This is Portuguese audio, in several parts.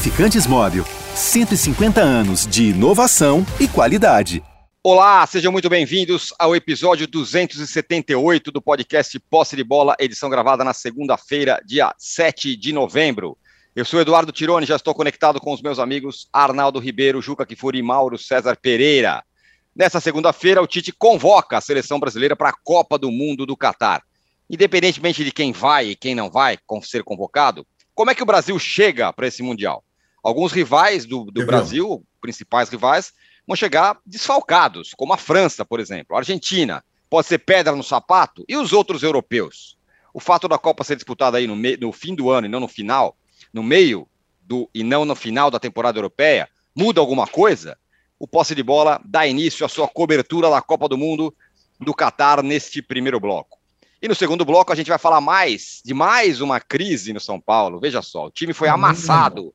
Lubrificantes Móvel. 150 anos de inovação e qualidade. Olá, sejam muito bem-vindos ao episódio 278 do podcast Posse de Bola, edição gravada na segunda-feira, dia 7 de novembro. Eu sou Eduardo Tironi, já estou conectado com os meus amigos Arnaldo Ribeiro, Juca Kifuri e Mauro César Pereira. Nessa segunda-feira, o Tite convoca a seleção brasileira para a Copa do Mundo do Catar. Independentemente de quem vai e quem não vai ser convocado, como é que o Brasil chega para esse Mundial? Alguns rivais do, do Brasil, principais rivais, vão chegar desfalcados, como a França, por exemplo. A Argentina pode ser pedra no sapato. E os outros europeus? O fato da Copa ser disputada aí no, me, no fim do ano e não no final, no meio do e não no final da temporada europeia, muda alguma coisa? O posse de bola dá início à sua cobertura da Copa do Mundo do Catar neste primeiro bloco. E no segundo bloco a gente vai falar mais de mais uma crise no São Paulo. Veja só, o time foi amassado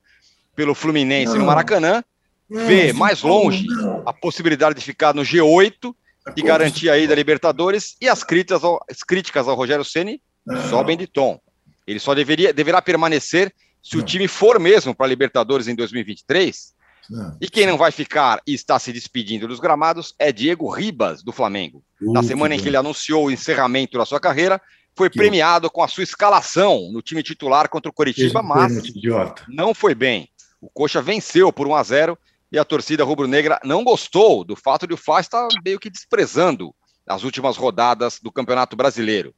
pelo Fluminense não. no Maracanã, não, vê mais longe não. a possibilidade de ficar no G8 e garantir aí da Libertadores e as críticas ao, as críticas ao Rogério Ceni sobem de tom. Ele só deveria deverá permanecer se o time for mesmo para a Libertadores em 2023 não. E quem não vai ficar e está se despedindo dos gramados é Diego Ribas, do Flamengo. Uh, Na semana em que ele anunciou o encerramento da sua carreira, foi premiado com a sua escalação no time titular contra o Coritiba, mas não foi bem. O Coxa venceu por 1 a 0 e a torcida rubro-negra não gostou do fato de o Fá estar meio que desprezando as últimas rodadas do Campeonato Brasileiro.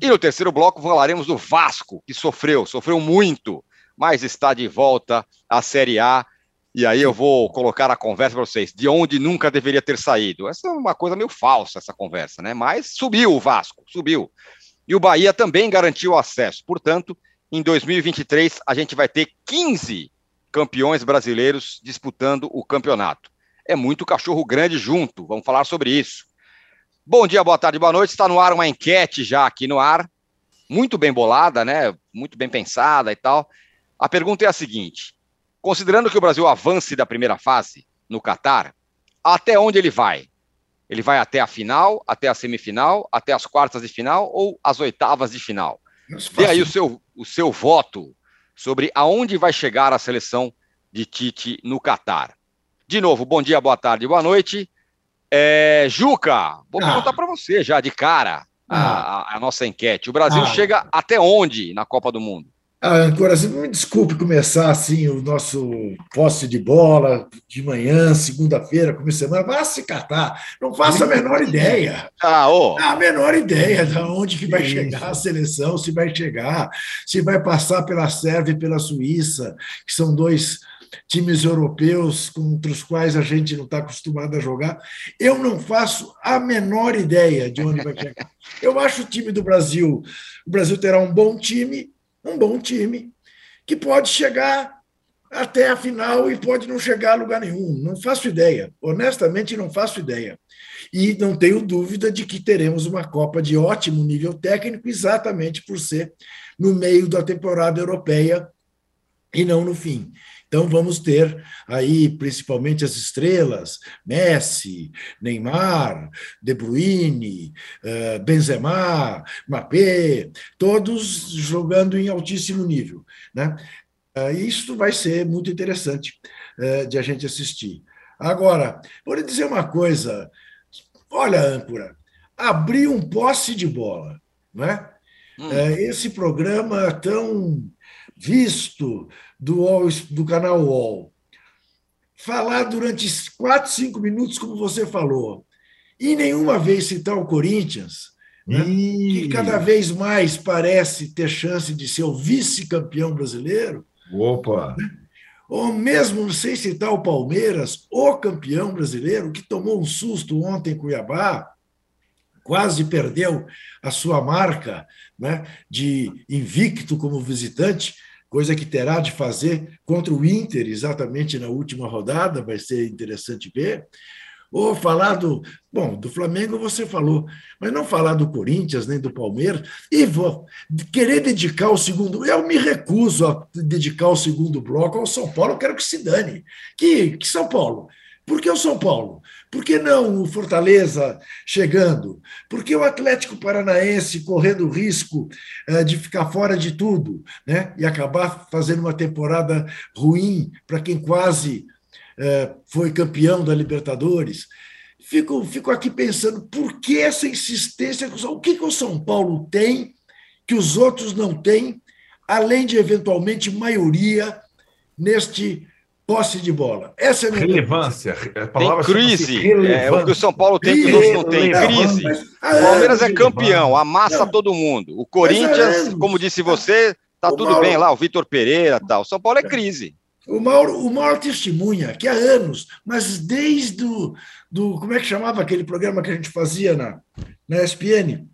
E no terceiro bloco falaremos do Vasco, que sofreu, sofreu muito, mas está de volta à Série A e aí eu vou colocar a conversa para vocês, de onde nunca deveria ter saído. Essa é uma coisa meio falsa, essa conversa, né? Mas subiu o Vasco, subiu. E o Bahia também garantiu acesso. Portanto, em 2023, a gente vai ter 15 campeões brasileiros disputando o campeonato. É muito cachorro grande junto, vamos falar sobre isso. Bom dia, boa tarde, boa noite. Está no ar uma enquete já aqui no ar, muito bem bolada, né? Muito bem pensada e tal. A pergunta é a seguinte: Considerando que o Brasil avance da primeira fase no Catar, até onde ele vai? Ele vai até a final, até a semifinal, até as quartas de final ou as oitavas de final? Dê aí o seu, o seu voto sobre aonde vai chegar a seleção de Tite no Catar. De novo, bom dia, boa tarde, boa noite. É, Juca, vou ah. perguntar para você já de cara a, ah. a, a, nossa enquete. O Brasil ah. chega até onde na Copa do Mundo? Ah, Coração, me desculpe começar assim o nosso posse de bola de manhã, segunda-feira, começo de semana. Vá se catar. Não faço a menor ideia. Ah, oh. A menor ideia de onde que vai chegar a seleção, se vai chegar, se vai passar pela Sérvia e pela Suíça, que são dois times europeus contra os quais a gente não está acostumado a jogar. Eu não faço a menor ideia de onde vai chegar. Eu acho o time do Brasil. O Brasil terá um bom time um bom time que pode chegar até a final e pode não chegar a lugar nenhum. Não faço ideia. Honestamente, não faço ideia. E não tenho dúvida de que teremos uma Copa de ótimo nível técnico, exatamente por ser no meio da temporada europeia e não no fim. Então vamos ter aí principalmente as estrelas, Messi, Neymar, De Bruyne, eh, Benzema, Mbappé, todos jogando em altíssimo nível, né? Eh, isso vai ser muito interessante eh, de a gente assistir. Agora, vou lhe dizer uma coisa. Olha, âncora, abrir um posse de bola, né? Hum. Esse programa tão visto do, do canal UOL. Falar durante quatro, cinco minutos, como você falou, e nenhuma vez citar o Corinthians, né, que cada vez mais parece ter chance de ser o vice-campeão brasileiro. Opa! Ou mesmo, sem citar o Palmeiras, o campeão brasileiro, que tomou um susto ontem em Cuiabá, quase perdeu a sua marca né, de invicto como visitante, coisa que terá de fazer contra o Inter exatamente na última rodada, vai ser interessante ver. Ou falar do. Bom, do Flamengo você falou, mas não falar do Corinthians nem do Palmeiras. E vou querer dedicar o segundo. Eu me recuso a dedicar o segundo bloco ao São Paulo, eu quero que se dane. Que, que São Paulo Por que o São Paulo? Por que não o Fortaleza chegando? Por que o Atlético Paranaense correndo o risco uh, de ficar fora de tudo né? e acabar fazendo uma temporada ruim para quem quase uh, foi campeão da Libertadores? Fico, fico aqui pensando por que essa insistência? O que, que o São Paulo tem que os outros não têm, além de eventualmente maioria neste posse de bola. Essa é a minha relevância. A palavra tem crise. É, o que o São Paulo tem que os não têm. Crise. o Palmeiras é campeão, amassa não, todo mundo. O Corinthians, como disse você, tá tudo Mauro, bem lá, o Vitor Pereira tal. O São Paulo é crise. O Mauro, o Mauro testemunha que há anos, mas desde o do como é que chamava aquele programa que a gente fazia na, na ESPN?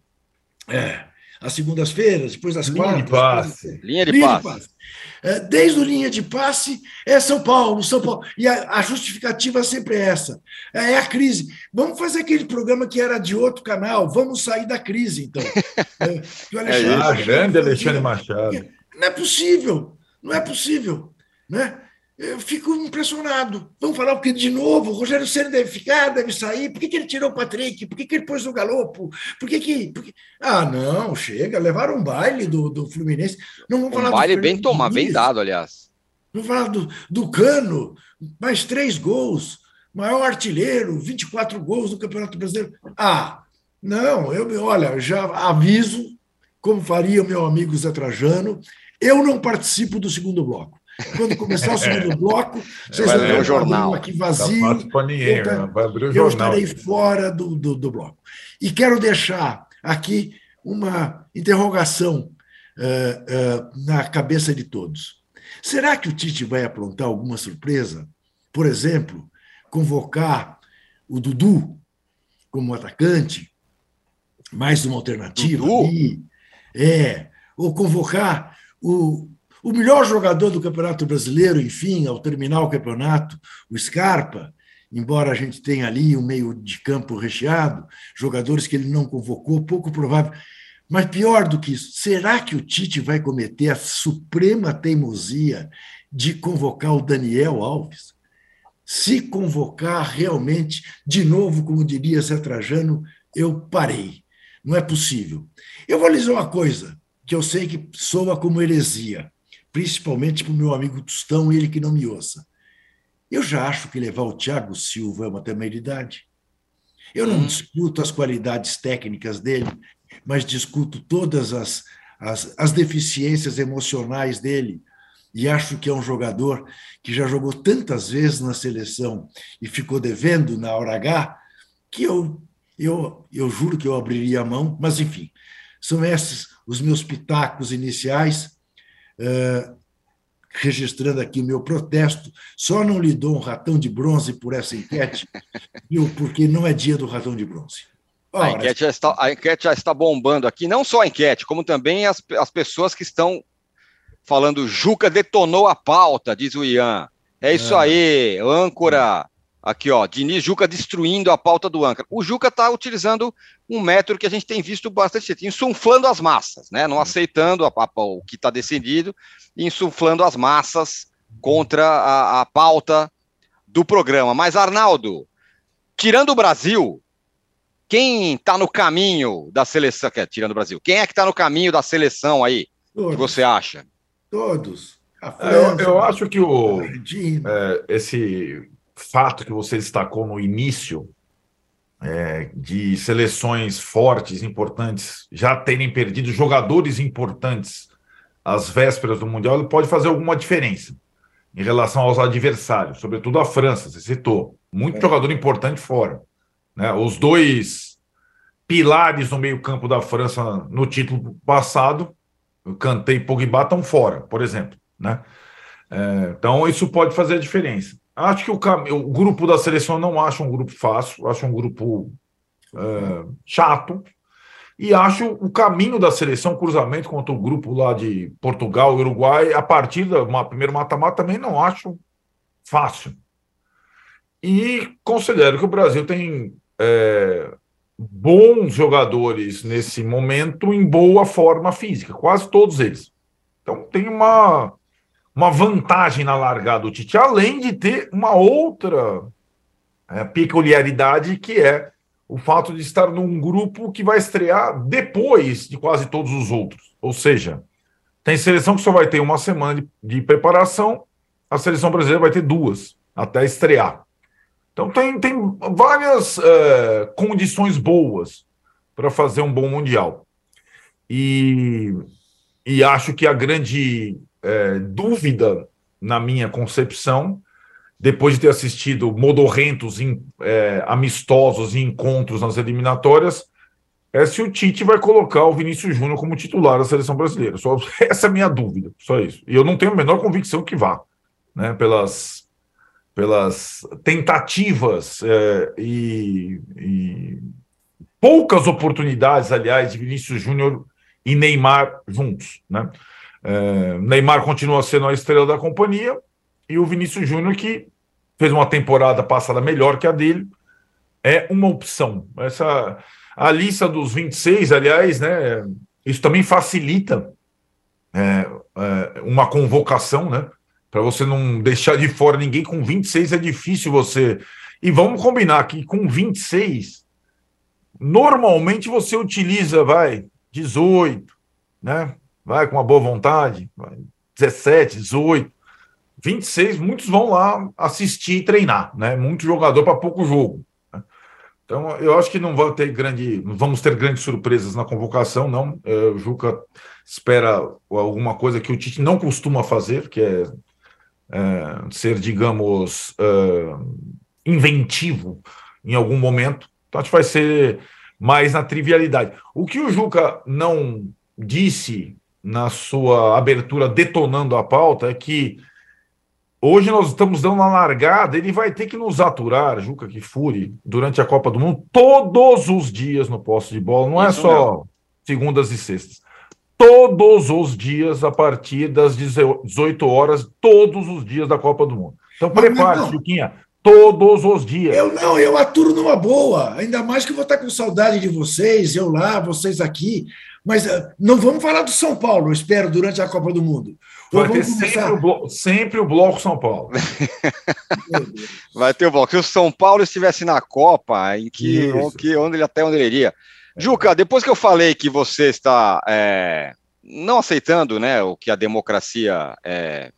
É, às segundas-feiras, depois das Linha quartas. De passe. Linha de Linha passe. De passe. É, desde o linha de passe é São Paulo, São Paulo. E a, a justificativa sempre é essa: é, é a crise. Vamos fazer aquele programa que era de outro canal, vamos sair da crise, então. É, o Alexandre é isso, grande Alexandre Machado. Não é possível, não é possível. Né? Eu fico impressionado. Vamos falar o que de novo? O Rogério Senna deve ficar, deve sair. Por que, que ele tirou o Patrick? Por que, que ele pôs o Galopo? Por que que. Por que... Ah, não, chega. Levaram um baile do, do Fluminense. Não vamos um falar baile bem tomado, bem dado, aliás. Vamos falar do, do Cano, mais três gols, maior artilheiro, 24 gols no Campeonato Brasileiro. Ah, não, eu olha, já aviso, como faria o meu amigo Zé Trajano, eu não participo do segundo bloco. Quando começar o segundo bloco, vocês vão ver o jornal aqui vazio. Tá ninguém, eu, eu estarei fora do, do, do, bloco. E quero deixar aqui uma interrogação uh, uh, na cabeça de todos. Será que o Tite vai aprontar alguma surpresa? Por exemplo, convocar o Dudu como atacante, mais uma alternativa Dudu? ali. É, ou convocar o, o melhor jogador do Campeonato Brasileiro, enfim, ao terminar o campeonato, o Scarpa, embora a gente tenha ali um meio de campo recheado, jogadores que ele não convocou, pouco provável. Mas pior do que isso, será que o Tite vai cometer a suprema teimosia de convocar o Daniel Alves? Se convocar realmente, de novo, como diria Zé Trajano, eu parei. Não é possível. Eu vou lhe dizer uma coisa que eu sei que soa como heresia principalmente para o meu amigo Tostão, ele que não me ouça. Eu já acho que levar o Thiago Silva é uma temeridade. Eu não hum. discuto as qualidades técnicas dele, mas discuto todas as, as, as deficiências emocionais dele. E acho que é um jogador que já jogou tantas vezes na seleção e ficou devendo na hora H, que eu, eu, eu juro que eu abriria a mão, mas enfim, são esses os meus pitacos iniciais uh, registrando aqui meu protesto. Só não lhe dou um ratão de bronze por essa enquete, viu? porque não é dia do ratão de bronze. Ora, a, enquete já está, a enquete já está bombando aqui, não só a enquete, como também as, as pessoas que estão falando Juca detonou a pauta, diz o Ian. É isso ah. aí, âncora Aqui, ó, Diniz Juca destruindo a pauta do âncora. O Juca está utilizando um método que a gente tem visto bastante, insuflando as massas, né? Não aceitando a, a, o que está decidido, insuflando as massas contra a, a pauta do programa. Mas, Arnaldo, tirando o Brasil, quem está no caminho da seleção? Quer, tirando o Brasil, quem é que está no caminho da seleção aí? Todos. que você acha? Todos. França, eu, eu, acho que o, é, esse fato que você destacou no início, é, de seleções fortes, importantes, já terem perdido jogadores importantes às vésperas do Mundial, ele pode fazer alguma diferença em relação aos adversários, sobretudo a França, você citou. Muito é. jogador importante fora. Né? Os dois pilares no meio-campo da França no título passado, Kanté e Pogba, estão fora, por exemplo. Né? É, então, isso pode fazer a diferença. Acho que o, o, grupo da seleção não acho um grupo fácil, acho um grupo é, chato. E acho o caminho da seleção, cruzamento contra o grupo lá de Portugal Uruguai, a partir do primeiro mata-mata, também não acho fácil. E considero que o Brasil tem é, bons jogadores nesse momento em boa forma física, quase todos eles. Então tem uma uma vantagem na largada do Tite, além de ter uma outra é, peculiaridade que é o fato de estar num grupo que vai estrear depois de quase todos os outros. Ou seja, tem seleção que só vai ter uma semana de, de preparação, a seleção brasileira vai ter duas até estrear. Então tem, tem várias é, condições boas para fazer um bom Mundial. E, e acho que a grande é, dúvida, na minha concepção, depois de ter assistido modorrentos em, é, amistosos e encontros nas eliminatórias, é se o Tite vai colocar o Vinícius Júnior como titular da seleção brasileira. Só, essa é a minha dúvida, só isso. E eu não tenho a menor convicção que vá, né, pelas, pelas tentativas é, e, e, poucas oportunidades, aliás, de Vinícius Júnior e Neymar juntos. Né? É, Neymar continua sendo a estrela da companhia, e o Vinícius Júnior, que fez uma temporada passada melhor que a dele, é uma opção. Essa a lista dos 26, aliás, né, isso também facilita é, é, uma convocação, né? Para você não deixar de fora ninguém com 26 é difícil você. E vamos combinar que com 26, normalmente você utiliza, vai, 18, né? Vai com uma boa vontade, vai, 17, 18. 26, muitos vão lá assistir e treinar, né? Muito jogador para pouco jogo. Né? Então, eu acho que não vai ter grande, vamos ter grandes surpresas na convocação, não. É, o Juca espera alguma coisa que o Tite não costuma fazer, que é, é ser, digamos, é, inventivo em algum momento. Então, acho que vai ser mais na trivialidade. O que o Juca não disse na sua abertura detonando a pauta é que Hoje nós estamos dando uma largada, ele vai ter que nos aturar, Juca Kifuri, durante a Copa do Mundo, todos os dias no posto de bola, não é Isso só segundas e sextas. Todos os dias, a partir das 18 horas, todos os dias da Copa do Mundo. Então prepare-se, Juquinha, todos os dias. Eu não, eu aturo numa boa, ainda mais que eu vou estar com saudade de vocês, eu lá, vocês aqui. Mas uh, não vamos falar do São Paulo, eu espero, durante a Copa do Mundo. Vai ter sempre o, bloco, sempre o bloco São Paulo. Vai ter o bloco. Se o São Paulo estivesse na Copa, em que, que onde ele até onde ele iria. Juca, depois que eu falei que você está é, não aceitando né, o que a democracia é,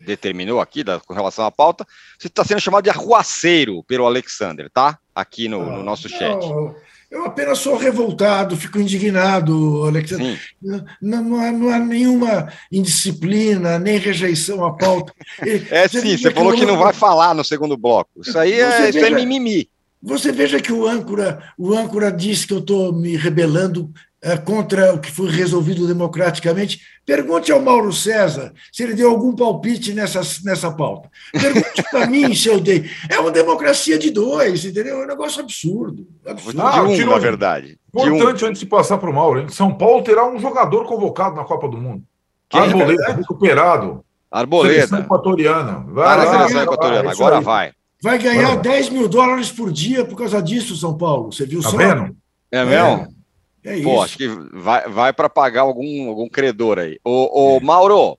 determinou aqui da, com relação à pauta, você está sendo chamado de arruaceiro pelo Alexander, tá? Aqui no, no nosso chat. Não, eu apenas sou revoltado, fico indignado, Alexandre. Não, não, há, não, há, nenhuma indisciplina, nem rejeição à pauta. É você sim, você falou que, não vai falar no segundo bloco. Isso aí é, veja, isso é mimimi. Você veja que o âncora, o âncora diz que eu estou me rebelando é, contra o que foi resolvido democraticamente. Pergunte ao Mauro César se ele deu algum palpite nessa, nessa pauta. Pergunte para mim se eu dei. É uma democracia de dois, entendeu? É um negócio absurdo. absurdo. Ah, de um, na verdade. Importante, um. antes de passar para o Mauro, hein? São Paulo terá um jogador convocado na Copa do Mundo. Quem? Arboleda, é? recuperado. Arboleda. Seleção equatoriana. Vai, equatoriana, agora vai. Vai ganhar vai. 10 mil dólares por dia por causa disso, São Paulo. Você viu tá só? Vendo? É mesmo? É. É Pô, acho que vai, vai para pagar algum, algum credor aí. O, o é. Mauro,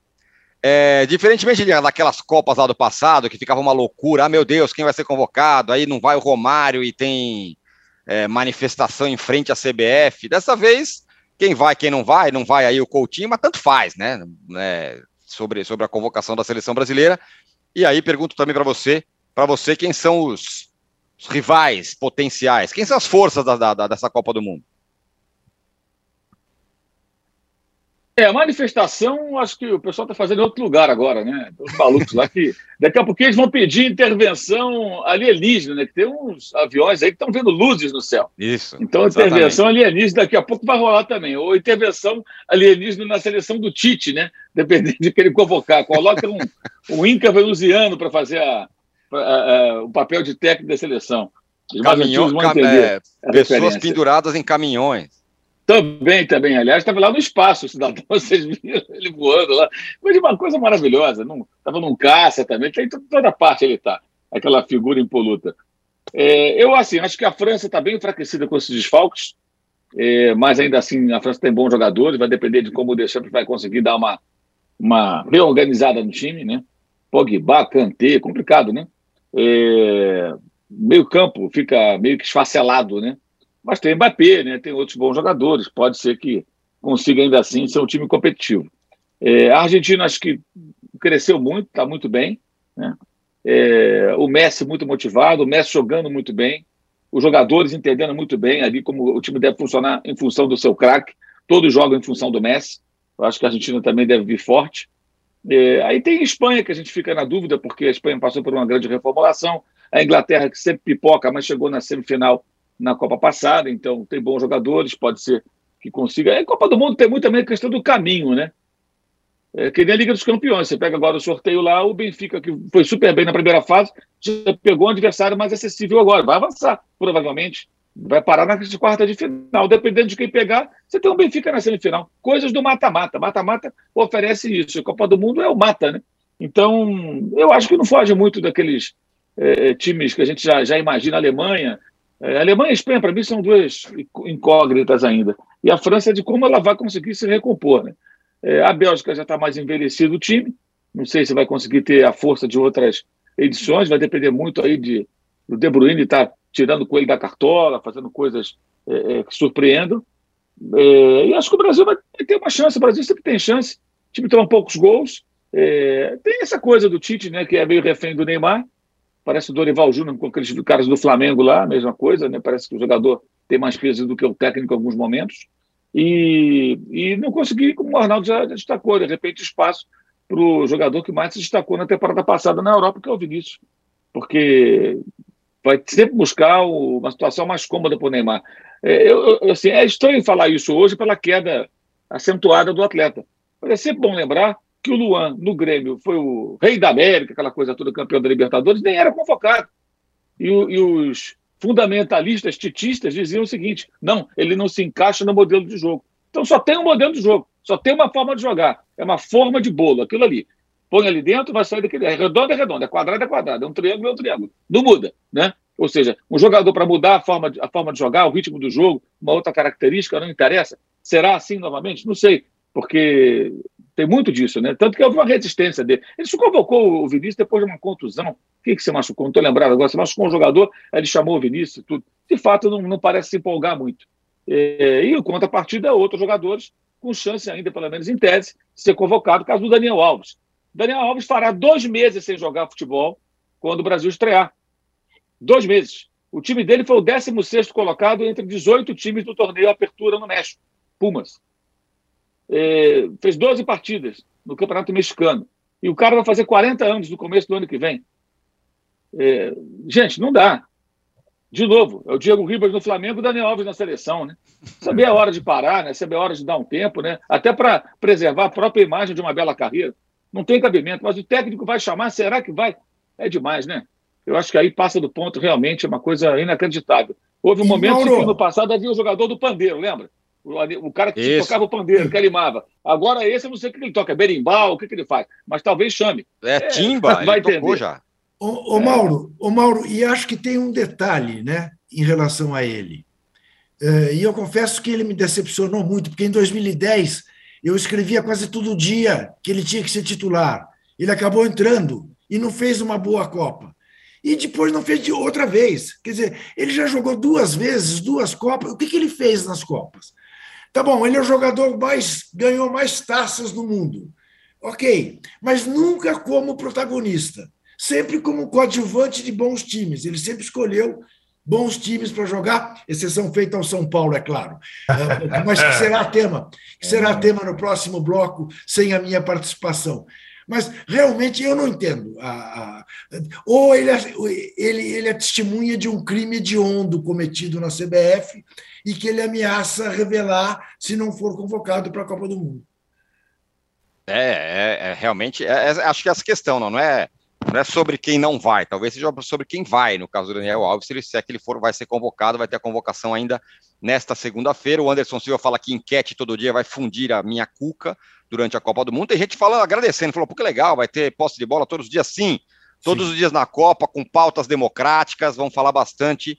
é, diferentemente daquelas Copas lá do passado, que ficava uma loucura, ah, meu Deus, quem vai ser convocado? Aí não vai o Romário e tem é, manifestação em frente à CBF. Dessa vez, quem vai, quem não vai, não vai aí o Coutinho, mas tanto faz, né? É, sobre, sobre a convocação da seleção brasileira. E aí pergunto também para você, para você, quem são os, os, rivais potenciais? Quem são as forças da, da, dessa Copa do Mundo? É, a manifestação, acho que o pessoal está fazendo em outro lugar agora, né? Os malucos lá que. Daqui a pouco eles vão pedir intervenção alienígena, né? Que tem uns aviões aí que estão vendo luzes no céu. Isso. Então, exatamente. intervenção alienígena daqui a pouco vai rolar também. Ou intervenção alienígena na seleção do Tite, né? Dependendo de que ele convocar. Coloca um, um Inca venusiano para fazer a, a, a, o papel de técnico da seleção. Caminhão, cam é, pessoas penduradas em caminhões. Também, também. Aliás, estava lá no espaço, o cidadão, vocês viram ele voando lá. De uma coisa maravilhosa. Estava num caça também, tem toda parte ele está, aquela figura impoluta. É, eu, assim, acho que a França está bem enfraquecida com esses desfalques, é, mas ainda assim a França tem bons jogadores, vai depender de como o Deschamps vai conseguir dar uma, uma reorganizada no time, né? Pogba, Kanté, complicado, né? É, meio campo fica meio que esfacelado, né? Mas tem Mbappé, né? Tem outros bons jogadores. Pode ser que consiga ainda assim ser um time competitivo. É, a Argentina acho que cresceu muito, está muito bem. Né? É, o Messi muito motivado, o Messi jogando muito bem, os jogadores entendendo muito bem ali como o time deve funcionar em função do seu craque. Todos jogam em função do Messi. Eu acho que a Argentina também deve vir forte. É, aí tem a Espanha, que a gente fica na dúvida, porque a Espanha passou por uma grande reformulação. A Inglaterra, que sempre pipoca, mas chegou na semifinal na Copa passada, então tem bons jogadores, pode ser que consiga. A Copa do Mundo tem muito também a questão do caminho, né? É, que nem a Liga dos Campeões. Você pega agora o sorteio lá, o Benfica, que foi super bem na primeira fase, já pegou um adversário mais acessível agora. Vai avançar, provavelmente. Vai parar na quarta de final. Dependendo de quem pegar, você tem um Benfica na semifinal. Coisas do mata-mata. Mata-mata oferece isso. A Copa do Mundo é o mata, né? Então, eu acho que não foge muito daqueles é, times que a gente já, já imagina. A Alemanha. É, Alemanha e Espanha, para mim, são duas incógnitas ainda. E a França, de como ela vai conseguir se recompor, né? É, a Bélgica já está mais envelhecido o time. Não sei se vai conseguir ter a força de outras edições. Vai depender muito aí de o De Bruyne estar tá tirando o coelho da cartola, fazendo coisas é, é, que surpreendam. É, e acho que o Brasil vai ter uma chance. O Brasil sempre tem chance. O time toma poucos gols. É, tem essa coisa do Tite, né, que é meio refém do Neymar. Parece o Dorival Júnior com aqueles caras do Flamengo lá, mesma coisa, né? Parece que o jogador tem mais peso do que o técnico em alguns momentos. E, e não consegui, como o Arnaldo já destacou, de repente, espaço para o jogador que mais se destacou na temporada passada na Europa, que é o Vinícius. Porque vai sempre buscar uma situação mais cômoda para o Neymar. É, eu, assim, é estranho falar isso hoje pela queda acentuada do atleta. Mas é sempre bom lembrar que o Luan, no Grêmio, foi o rei da América, aquela coisa toda, campeão da Libertadores, nem era convocado. E, e os fundamentalistas, titistas, diziam o seguinte: não, ele não se encaixa no modelo de jogo. Então só tem um modelo de jogo, só tem uma forma de jogar. É uma forma de bolo, aquilo ali. Põe ali dentro, vai sair daquele. É redondo, é redondo, é quadrado, é quadrado, é um triângulo, é um triângulo. Não muda, né? Ou seja, um jogador para mudar a forma, de, a forma de jogar, o ritmo do jogo, uma outra característica, não interessa. Será assim novamente? Não sei, porque tem muito disso, né? Tanto que houve uma resistência dele. Ele se convocou o Vinícius depois de uma contusão. O que, que você machucou? Não estou lembrado agora. Você machucou um jogador, ele chamou o Vinícius tudo. De fato, não, não parece se empolgar muito. É, e o contrapartida é outros jogadores com chance ainda, pelo menos em tese, de ser convocado, caso do Daniel Alves. Daniel Alves fará dois meses sem jogar futebol quando o Brasil estrear. Dois meses. O time dele foi o 16 colocado entre 18 times do torneio Apertura no México. Pumas é, fez 12 partidas no Campeonato Mexicano. E o cara vai fazer 40 anos no começo do ano que vem. É, gente, não dá. De novo, é o Diego Ribas no Flamengo e o Daniel Alves na seleção, né? Saber a hora de parar, né? Saber a hora de dar um tempo, né? Até para preservar a própria imagem de uma bela carreira. Não tem cabimento, mas o técnico vai chamar, será que vai? É demais, né? Eu acho que aí passa do ponto, realmente, é uma coisa inacreditável. Houve um e momento que no passado havia o jogador do pandeiro, lembra? O, cara que Isso. tocava o pandeiro, que animava. Agora esse eu não sei o que ele toca, é berimbau, o que, que ele faz, mas talvez chame. É, é timba, vai ele entender. já. Ô, ô, Mauro, ô Mauro, e acho que tem um detalhe, né, em relação a ele. É, e eu confesso que ele me decepcionou muito, porque em 2010 eu escrevia quase todo dia que ele tinha que ser titular. Ele acabou entrando e não fez uma boa Copa. E depois não fez de outra vez. Quer dizer, ele já jogou duas vezes, duas Copas. O que, que ele fez nas Copas? Tá bom, ele é o jogador mais ganhou mais taças no mundo. Ok, mas nunca como protagonista, sempre como coadjuvante de bons times. Ele sempre escolheu bons times para jogar, exceção feita ao São Paulo, é claro. É, mas que será tema, que será tema no próximo bloco, sem a minha participação. Mas realmente eu não entendo. ou ele, é, ele, ele é testemunha de um crime hediondo cometido na CBF e que ele ameaça revelar se não for convocado para a Copa do Mundo. É, é, é realmente, é, é, acho que essa questão não, não é não é sobre quem não vai, talvez seja sobre quem vai, no caso do Daniel Alves, se, ele, se é que ele for, vai ser convocado, vai ter a convocação ainda nesta segunda-feira. O Anderson Silva fala que enquete todo dia vai fundir a minha cuca durante a Copa do Mundo. Tem gente falando, agradecendo, falou, pô, que legal, vai ter posse de bola todos os dias, sim, todos sim. os dias na Copa, com pautas democráticas, vão falar bastante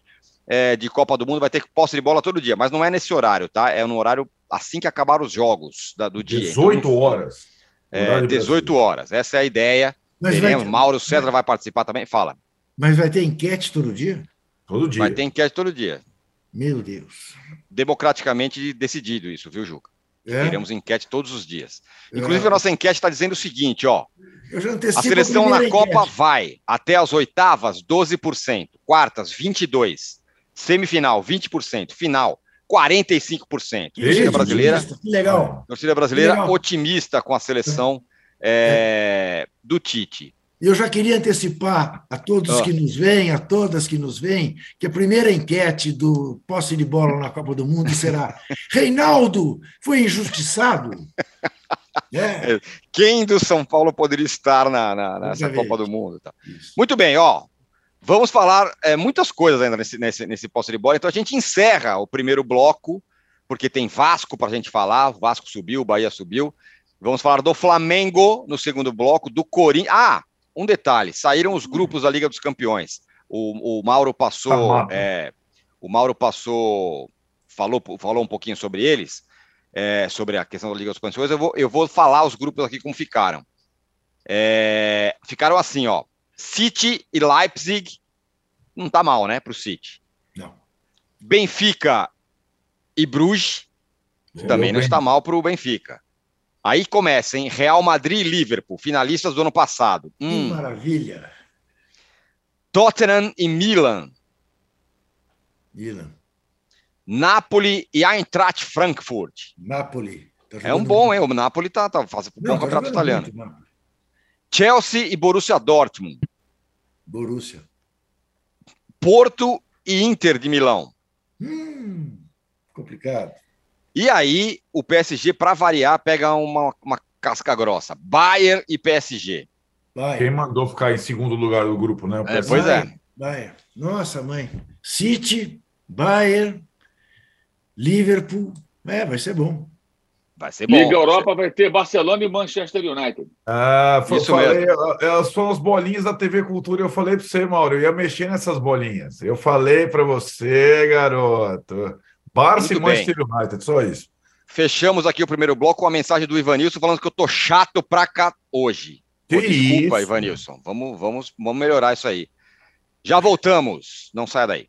é, de Copa do Mundo, vai ter posse de bola todo dia, mas não é nesse horário, tá? É no horário assim que acabar os jogos da, do dia. 18 então, horas. É, 18 horas, essa é a ideia. Mas Teremos, Mauro César vai participar também, fala. Mas vai ter enquete todo dia? Todo dia. Vai ter enquete todo dia. Meu Deus. Democraticamente decidido isso, viu, Juca? É? Teremos enquete todos os dias. É. Inclusive, a nossa enquete está dizendo o seguinte: ó. a seleção na enquete. Copa vai até as oitavas, 12%, quartas, 22%, semifinal, 20%, final, 45%. Torcida brasileira. Que legal. Torcida brasileira legal. otimista com a seleção é, do Tite. Eu já queria antecipar a todos oh. que nos veem, a todas que nos veem, que a primeira enquete do posse de bola na Copa do Mundo será: Reinaldo foi injustiçado? É. Quem do São Paulo poderia estar na, na nessa Copa do Mundo? Tá. Muito bem, ó. Vamos falar é, muitas coisas ainda nesse, nesse, nesse posse de bola. Então a gente encerra o primeiro bloco, porque tem Vasco para a gente falar. O Vasco subiu, o Bahia subiu. Vamos falar do Flamengo no segundo bloco, do Corinthians. Ah, um detalhe: saíram os grupos da Liga dos Campeões. O, o Mauro passou. Tá é, o Mauro passou. Falou, falou um pouquinho sobre eles, é, sobre a questão da Liga dos Campeões. Eu vou, eu vou falar os grupos aqui como ficaram. É, ficaram assim, ó. City e Leipzig. Não tá mal, né, para o City. Não. Benfica e Bruges. também não está mal para o Benfica. Aí começa, hein? Real Madrid e Liverpool, finalistas do ano passado. Hum. Que maravilha! Tottenham e Milan. Milan. Napoli e Eintracht Frankfurt. Napoli. Tá é um bom, hein? O Napoli tá, tá fazendo um bom tá campeonato italiano. Muito, Chelsea e Borussia Dortmund. Borussia. Porto e Inter de Milão. Hum, complicado. E aí, o PSG, para variar, pega uma, uma casca grossa. Bayern e PSG. Bayern. Quem mandou ficar em segundo lugar do grupo, né? É, pois é. Bayern. Nossa, mãe. City, Bayern, Liverpool. É, vai ser bom. Vai ser bom. Liga Europa vai ter Barcelona e Manchester United. Ah, foi, Isso falei, mesmo. Elas são as bolinhas da TV Cultura. Eu falei para você, Mauro, eu ia mexer nessas bolinhas. Eu falei para você, garoto. Barça e Manchester United, só isso. Fechamos aqui o primeiro bloco com a mensagem do Ivanilson falando que eu tô chato pra cá hoje. Que desculpa, isso? Ivanilson. Vamos, vamos, vamos melhorar isso aí. Já voltamos. Não saia daí.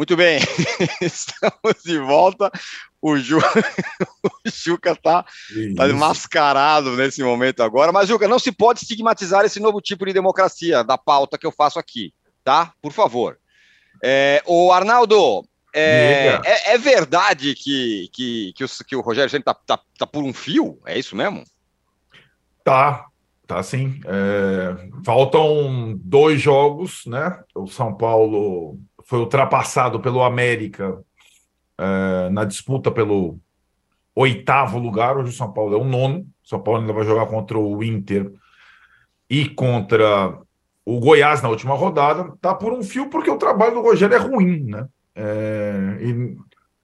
Muito bem, estamos de volta. O, Ju... o Juca está tá mascarado nesse momento agora. Mas, Juca, não se pode estigmatizar esse novo tipo de democracia da pauta que eu faço aqui, tá? Por favor. É, o Arnaldo, é, é, é, verdade que, que, que, o, que o Rogério sempre está tá, tá por um fio? É isso mesmo? Tá, tá sim. É, faltam dois jogos, né? O São Paulo foi ultrapassado pelo América é, na disputa pelo oitavo lugar. Hoje o São Paulo é o nono. São Paulo ainda vai jogar contra o Inter e contra o Goiás na última rodada. Tá por um fio porque o trabalho do Rogério é ruim, né? É, e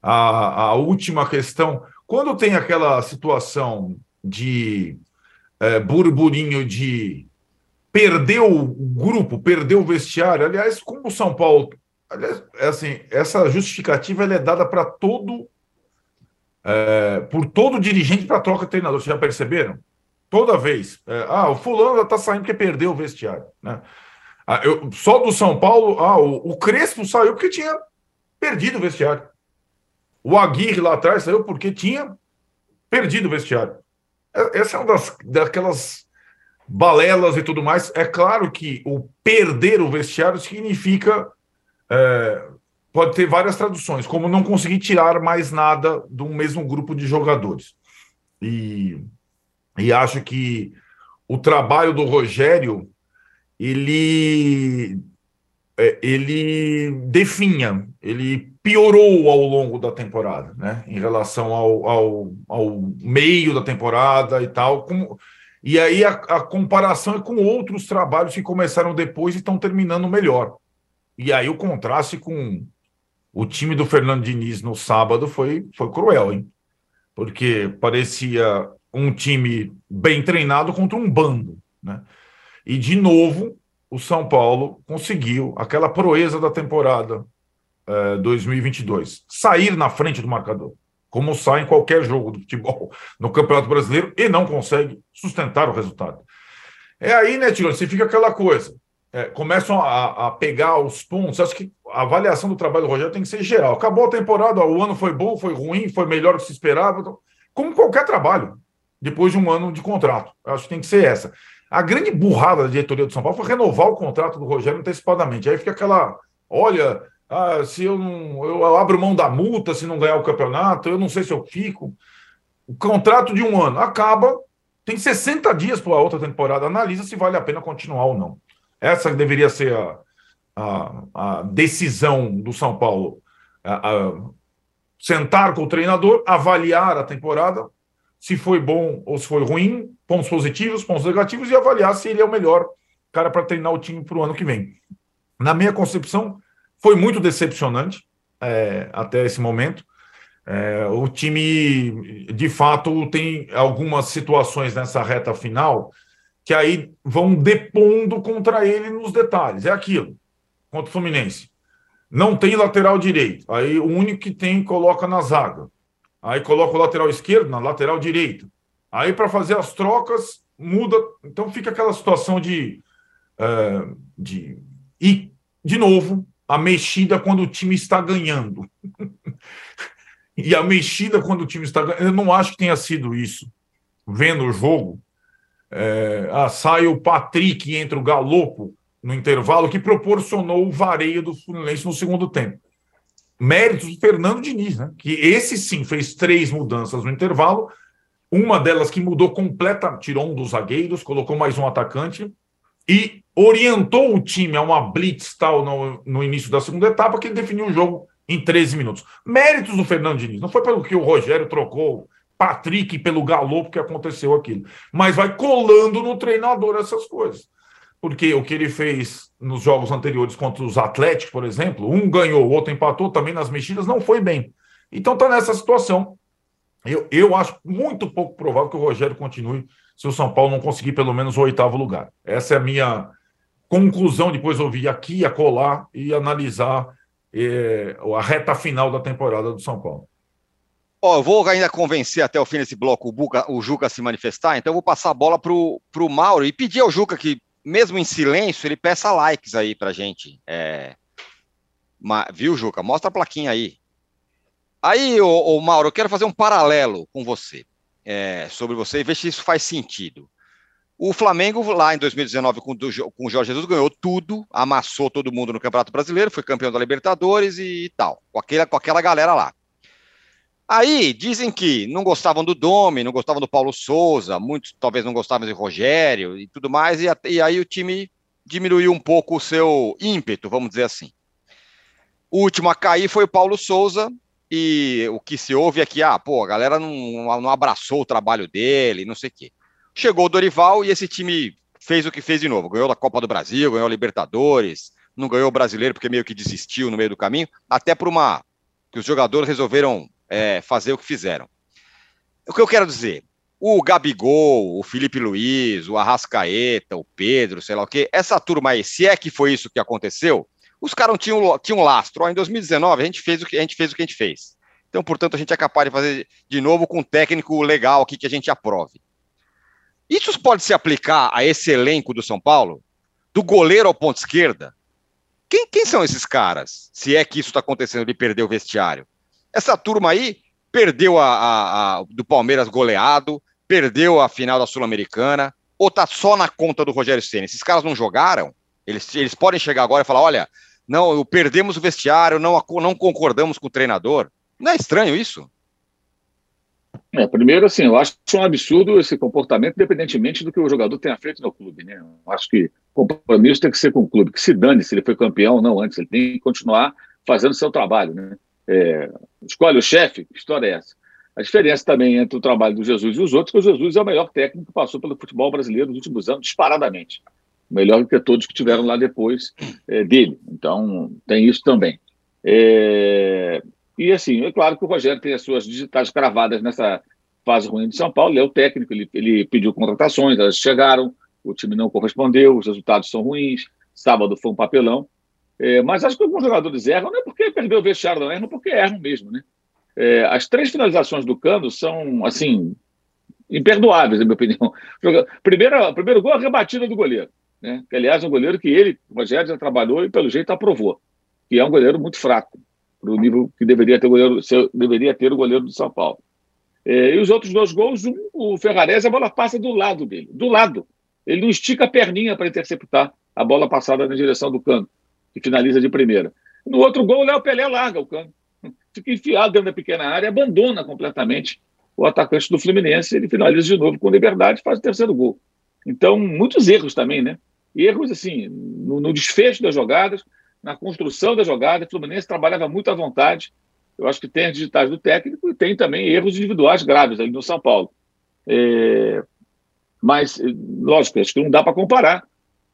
a, a última questão, quando tem aquela situação de é, burburinho de perder o grupo, perder o vestiário. Aliás, como o São Paulo Aliás, é assim, essa justificativa é dada para todo é, por todo dirigente para troca de treinador. Vocês já perceberam? Toda vez. É, ah, o fulano está saindo porque perdeu o vestiário. Né? Ah, eu, só do São Paulo, ah, o, o, Crespo saiu porque tinha perdido o vestiário. O Aguirre lá atrás saiu porque tinha perdido o vestiário. É, essa é uma das, daquelas balelas e tudo mais. É claro que o perder o vestiário significa é, pode ter várias traduções, como não conseguir tirar mais nada de um mesmo grupo de jogadores. E, e acho que o trabalho do Rogério ele é, ele definha, ele piorou ao longo da temporada, né? Em relação ao, ao, ao meio da temporada e tal. Como, e aí a, a, comparação é com outros trabalhos que começaram depois e estão terminando melhor. E aí o contraste com o time do Fernando Diniz no sábado foi, foi cruel, hein? Porque parecia um time bem treinado contra um bando, né? E de novo o São Paulo conseguiu aquela proeza da temporada 2022. Eh, Sair na frente do marcador, como sai em qualquer jogo do futebol no Campeonato Brasileiro e não consegue sustentar o resultado. É aí, né, Tio? Você fica aquela coisa. É, começam a, a, pegar os pontos. Acho que a avaliação do trabalho do Rogério tem que ser geral. Acabou a temporada, o ano foi bom, foi ruim, foi melhor do que se esperava. Então, como qualquer trabalho, depois de um ano de contrato. Acho que tem que ser essa. A grande burrada da diretoria do São Paulo foi renovar o contrato do Rogério antecipadamente. Aí fica aquela. Olha, ah, se eu não. Eu abro mão da multa se não ganhar o campeonato, eu não sei se eu fico. O contrato de um ano acaba, tem 60 dias para a outra temporada, analisa se vale a pena continuar ou não. Essa deveria ser a, a, a decisão do São Paulo. A, sentar com o treinador, avaliar a temporada, se foi bom ou se foi ruim, pontos positivos, pontos negativos, e avaliar se ele é o melhor cara para treinar o time para o ano que vem. Na minha concepção, foi muito decepcionante é, até esse momento. É, o time, de fato, tem algumas situações nessa reta final que aí vão depondo contra ele nos detalhes. É aquilo, contra o Fluminense. Não tem lateral direito. Aí o único que tem coloca na zaga. Aí coloca o lateral esquerdo na lateral direita. Aí para fazer as trocas muda. Então fica aquela situação de, uh, de e de novo a mexida quando o time está ganhando. e a mexida quando o time está ganhando. Eu não acho que tenha sido isso. Vendo o jogo, é, ah, sai o Patrick e entra o Galopo no intervalo, que proporcionou o vareio do Fluminense no segundo tempo. Méritos do Fernando Diniz, né? que esse sim fez três mudanças no intervalo. Uma delas que mudou completa, tirou um dos zagueiros, colocou mais um atacante e orientou o time a uma blitz tal no, no início da segunda etapa, que ele definiu o jogo em 13 minutos. Méritos do Fernando Diniz. Não foi pelo que o Rogério trocou Patrick pelo Galo que aconteceu aquilo. Mas vai colando no treinador essas coisas. Porque o que ele fez nos jogos anteriores contra os Atléticos, por exemplo, um ganhou, o outro empatou, também nas mexidas, não foi bem. Então está nessa situação. Eu, eu acho muito pouco provável que o Rogério continue se o São Paulo não conseguir pelo menos o oitavo lugar. Essa é a minha conclusão, depois ouvir aqui, a colar e analisar eh, a reta final da temporada do São Paulo. Ó, eu vou ainda convencer até o fim desse bloco o, Buca, o Juca a se manifestar, então eu vou passar a bola para o Mauro e pedir ao Juca que, mesmo em silêncio, ele peça likes aí para gente. É... Viu, Juca? Mostra a plaquinha aí. Aí, ô, ô Mauro, eu quero fazer um paralelo com você, é, sobre você, e ver se isso faz sentido. O Flamengo, lá em 2019, com, com o Jorge Jesus, ganhou tudo, amassou todo mundo no Campeonato Brasileiro, foi campeão da Libertadores e tal, com aquela, com aquela galera lá. Aí dizem que não gostavam do Domi, não gostavam do Paulo Souza, muitos talvez não gostavam de Rogério e tudo mais, e, e aí o time diminuiu um pouco o seu ímpeto, vamos dizer assim. O último a cair foi o Paulo Souza, e o que se ouve é que, ah, pô, a galera não, não abraçou o trabalho dele, não sei o quê. Chegou o Dorival e esse time fez o que fez de novo, ganhou a Copa do Brasil, ganhou a Libertadores, não ganhou o Brasileiro porque meio que desistiu no meio do caminho, até por uma que os jogadores resolveram é, fazer o que fizeram. O que eu quero dizer? O Gabigol, o Felipe Luiz, o Arrascaeta, o Pedro, sei lá o quê, essa turma aí, se é que foi isso que aconteceu, os caras tinham, tinham lastro. Ó, em 2019, a gente, fez o que, a gente fez o que a gente fez. Então, portanto, a gente é capaz de fazer de novo com um técnico legal aqui que a gente aprove. Isso pode se aplicar a esse elenco do São Paulo? Do goleiro ao ponto esquerda? Quem, quem são esses caras? Se é que isso está acontecendo de perder o vestiário? Essa turma aí perdeu a, a, a do Palmeiras goleado, perdeu a final da Sul-Americana, ou tá só na conta do Rogério Senna? Esses caras não jogaram? Eles, eles podem chegar agora e falar: olha, não, perdemos o vestiário, não, não concordamos com o treinador. Não é estranho isso? É, primeiro, assim, eu acho um absurdo esse comportamento, independentemente do que o jogador tenha feito no clube, né? Eu acho que o compromisso tem que ser com o clube, que se dane se ele foi campeão ou não antes, ele tem que continuar fazendo seu trabalho, né? É, escolhe o chefe, que história é essa? A diferença também entre o trabalho do Jesus e os outros, que o Jesus é o melhor técnico que passou pelo futebol brasileiro nos últimos anos, disparadamente. Melhor do que todos que tiveram lá depois é, dele. Então, tem isso também. É, e assim, é claro que o Rogério tem as suas digitais cravadas nessa fase ruim de São Paulo, ele é o técnico, ele, ele pediu contratações, elas chegaram, o time não correspondeu, os resultados são ruins, sábado foi um papelão. É, mas acho que alguns jogadores erram, não é porque perdeu o vestiário, não erram porque erram mesmo, né? É, as três finalizações do Cano são, assim, imperdoáveis, na minha opinião. Primeiro, primeiro gol, a rebatida do goleiro. Né? Que, aliás, é um goleiro que ele, o Rogério, já trabalhou e, pelo jeito, aprovou. Que é um goleiro muito fraco, para o nível que deveria ter, goleiro, deveria ter o goleiro do São Paulo. É, e os outros dois gols, um, o Ferrarese, a bola passa do lado dele, do lado. Ele não estica a perninha para interceptar a bola passada na direção do cano, que finaliza de primeira. No outro gol, o Léo Pelé larga o cano fica enfiado dentro da pequena área, abandona completamente o atacante do Fluminense, ele finaliza de novo com liberdade e faz o terceiro gol. Então, muitos erros também, né? Erros, assim, no, no desfecho das jogadas, na construção da jogada, o Fluminense trabalhava muito à vontade, eu acho que tem as digitais do técnico e tem também erros individuais graves ali no São Paulo. É... Mas, lógico, acho que não dá para comparar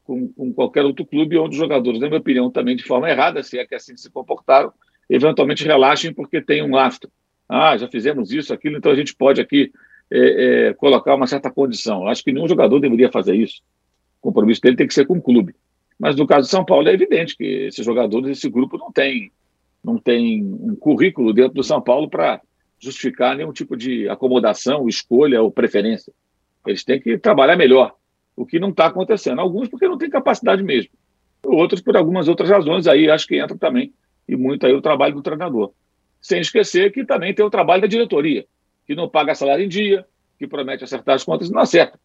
com, com, qualquer outro clube onde os jogadores, na minha opinião, também de forma errada, se é que assim se comportaram, eventualmente relaxem porque tem um lastro. Ah, já fizemos isso, aquilo, então a gente pode aqui é, é, colocar uma certa condição. Acho que nenhum jogador deveria fazer isso. O compromisso dele tem que ser com o clube. Mas no caso de São Paulo é evidente que esses jogadores, esse grupo não tem, não tem um currículo dentro do São Paulo para justificar nenhum tipo de acomodação, escolha ou preferência. Eles têm que trabalhar melhor, o que não está acontecendo. Alguns porque não têm capacidade mesmo, outros por algumas outras razões. Aí acho que entra também e muito aí o trabalho do treinador. Sem esquecer que também tem o trabalho da diretoria, que não paga salário em dia, que promete acertar as contas e não acerta.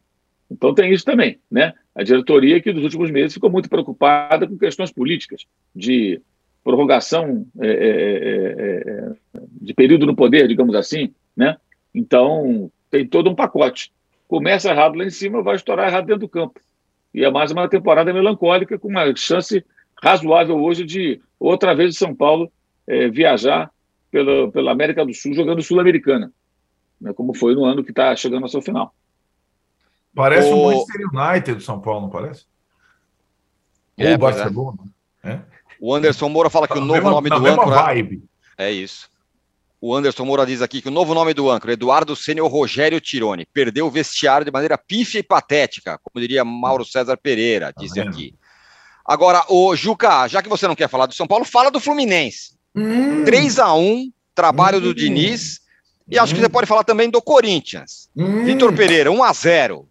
Então tem isso também, né? A diretoria que nos últimos meses ficou muito preocupada com questões políticas, de prorrogação é, é, é, é de período no poder, digamos assim, né? Então tem todo um pacote. Começa errado lá em cima, vai estourar errado dentro do campo. E é mais uma temporada melancólica, com uma chance razoável hoje de outra vez o São Paulo é, viajar pela, pela América do Sul jogando Sul-Americana, né, como foi no ano que está chegando ao seu final. Parece o, o Manchester United do São Paulo, não parece? É, Ou o Barcelona. É. É. O Anderson Moura fala que o novo mesma, nome do âncora. Vibe. É isso. O Anderson Moura diz aqui que o novo nome do âncora, Eduardo Sênior Rogério Tironi, perdeu o vestiário de maneira pífia e patética, como diria Mauro César Pereira, diz tá aqui. Agora, o Juca, já que você não quer falar do São Paulo, fala do Fluminense. Hum. 3 a 1 trabalho hum. do Diniz. E acho que você pode falar também do Corinthians. Hum. Vitor Pereira, 1 a 0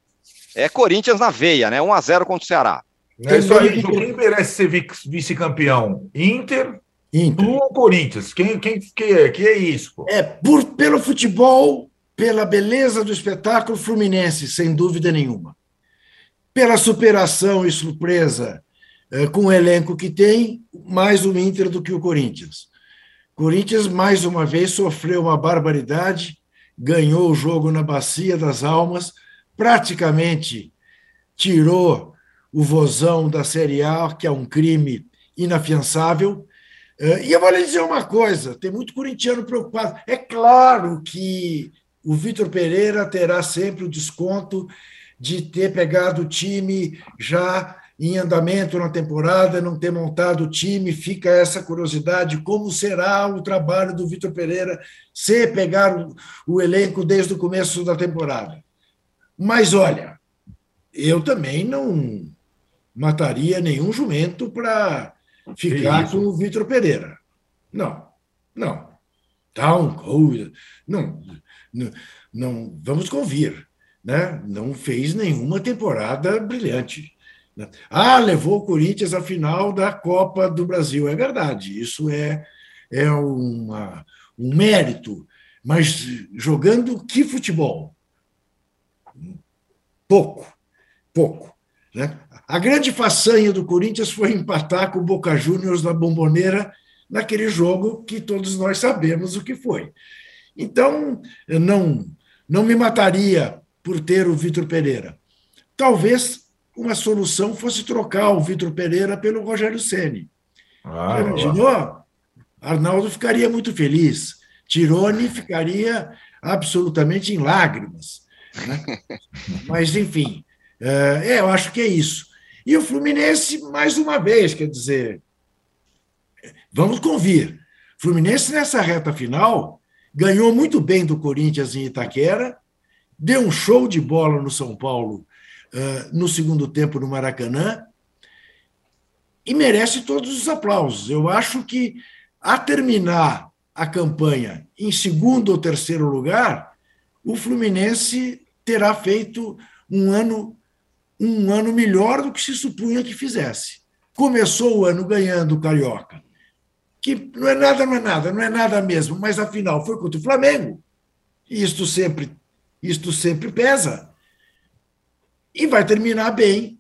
É Corinthians na veia, né? 1 a 0 contra o Ceará. É isso aí, quem merece ser vice-campeão? Inter, Inter. ou Corinthians? Quem, quem que, é, que é isso? Pô? É, por, pelo futebol, pela beleza do espetáculo Fluminense, sem dúvida nenhuma. Pela superação e surpresa é, com o elenco que tem, mais o Inter do que o Corinthians. Corinthians, mais uma vez, sofreu uma barbaridade, ganhou o jogo na Bacia das Almas, praticamente tirou o vozão da Série A, que é um crime inafiançável. É, e eu vou lhe dizer uma coisa: tem muito corintiano preocupado. É claro que o Vitor Pereira terá sempre o desconto de ter pegado o time já em andamento na temporada, não ter montado o time, fica essa curiosidade: como será o trabalho do Vitor Pereira se pegar o, o elenco desde o começo da temporada? Mas olha, eu também não mataria nenhum jumento para ficar com o Vitor Pereira. Não, não. Down, não, não, não, vamos convir, né? Não fez nenhuma temporada brilhante. Né? Ah, levou o Corinthians à final da Copa do Brasil. É verdade, isso é, é uma, um mérito. Mas jogando que futebol? Pouco, pouco. Né? A grande façanha do Corinthians foi empatar com o Boca Juniors na Bomboneira naquele jogo que todos nós sabemos o que foi. Então, não, não me mataria por ter o Vitor Pereira. Talvez uma solução fosse trocar o Vitor Pereira pelo Rogério Ceni. Ah, imaginou? Arnaldo ficaria muito feliz. Tirone ficaria absolutamente em lágrimas. Né? Mas, enfim, é, eu acho que é isso. E o Fluminense, mais uma vez, quer dizer, vamos convir. Fluminense, nessa reta final, ganhou muito bem do Corinthians em Itaquera, deu um show de bola no São Paulo uh, no segundo tempo no Maracanã e merece todos os aplausos. Eu acho que, a terminar a campanha em segundo ou terceiro lugar, o Fluminense terá feito um ano um ano melhor do que se supunha que fizesse. Começou o ano ganhando o Carioca, que não é nada, não é nada, não é nada mesmo, mas afinal foi contra o Flamengo. E isto sempre, isto sempre pesa. E vai terminar bem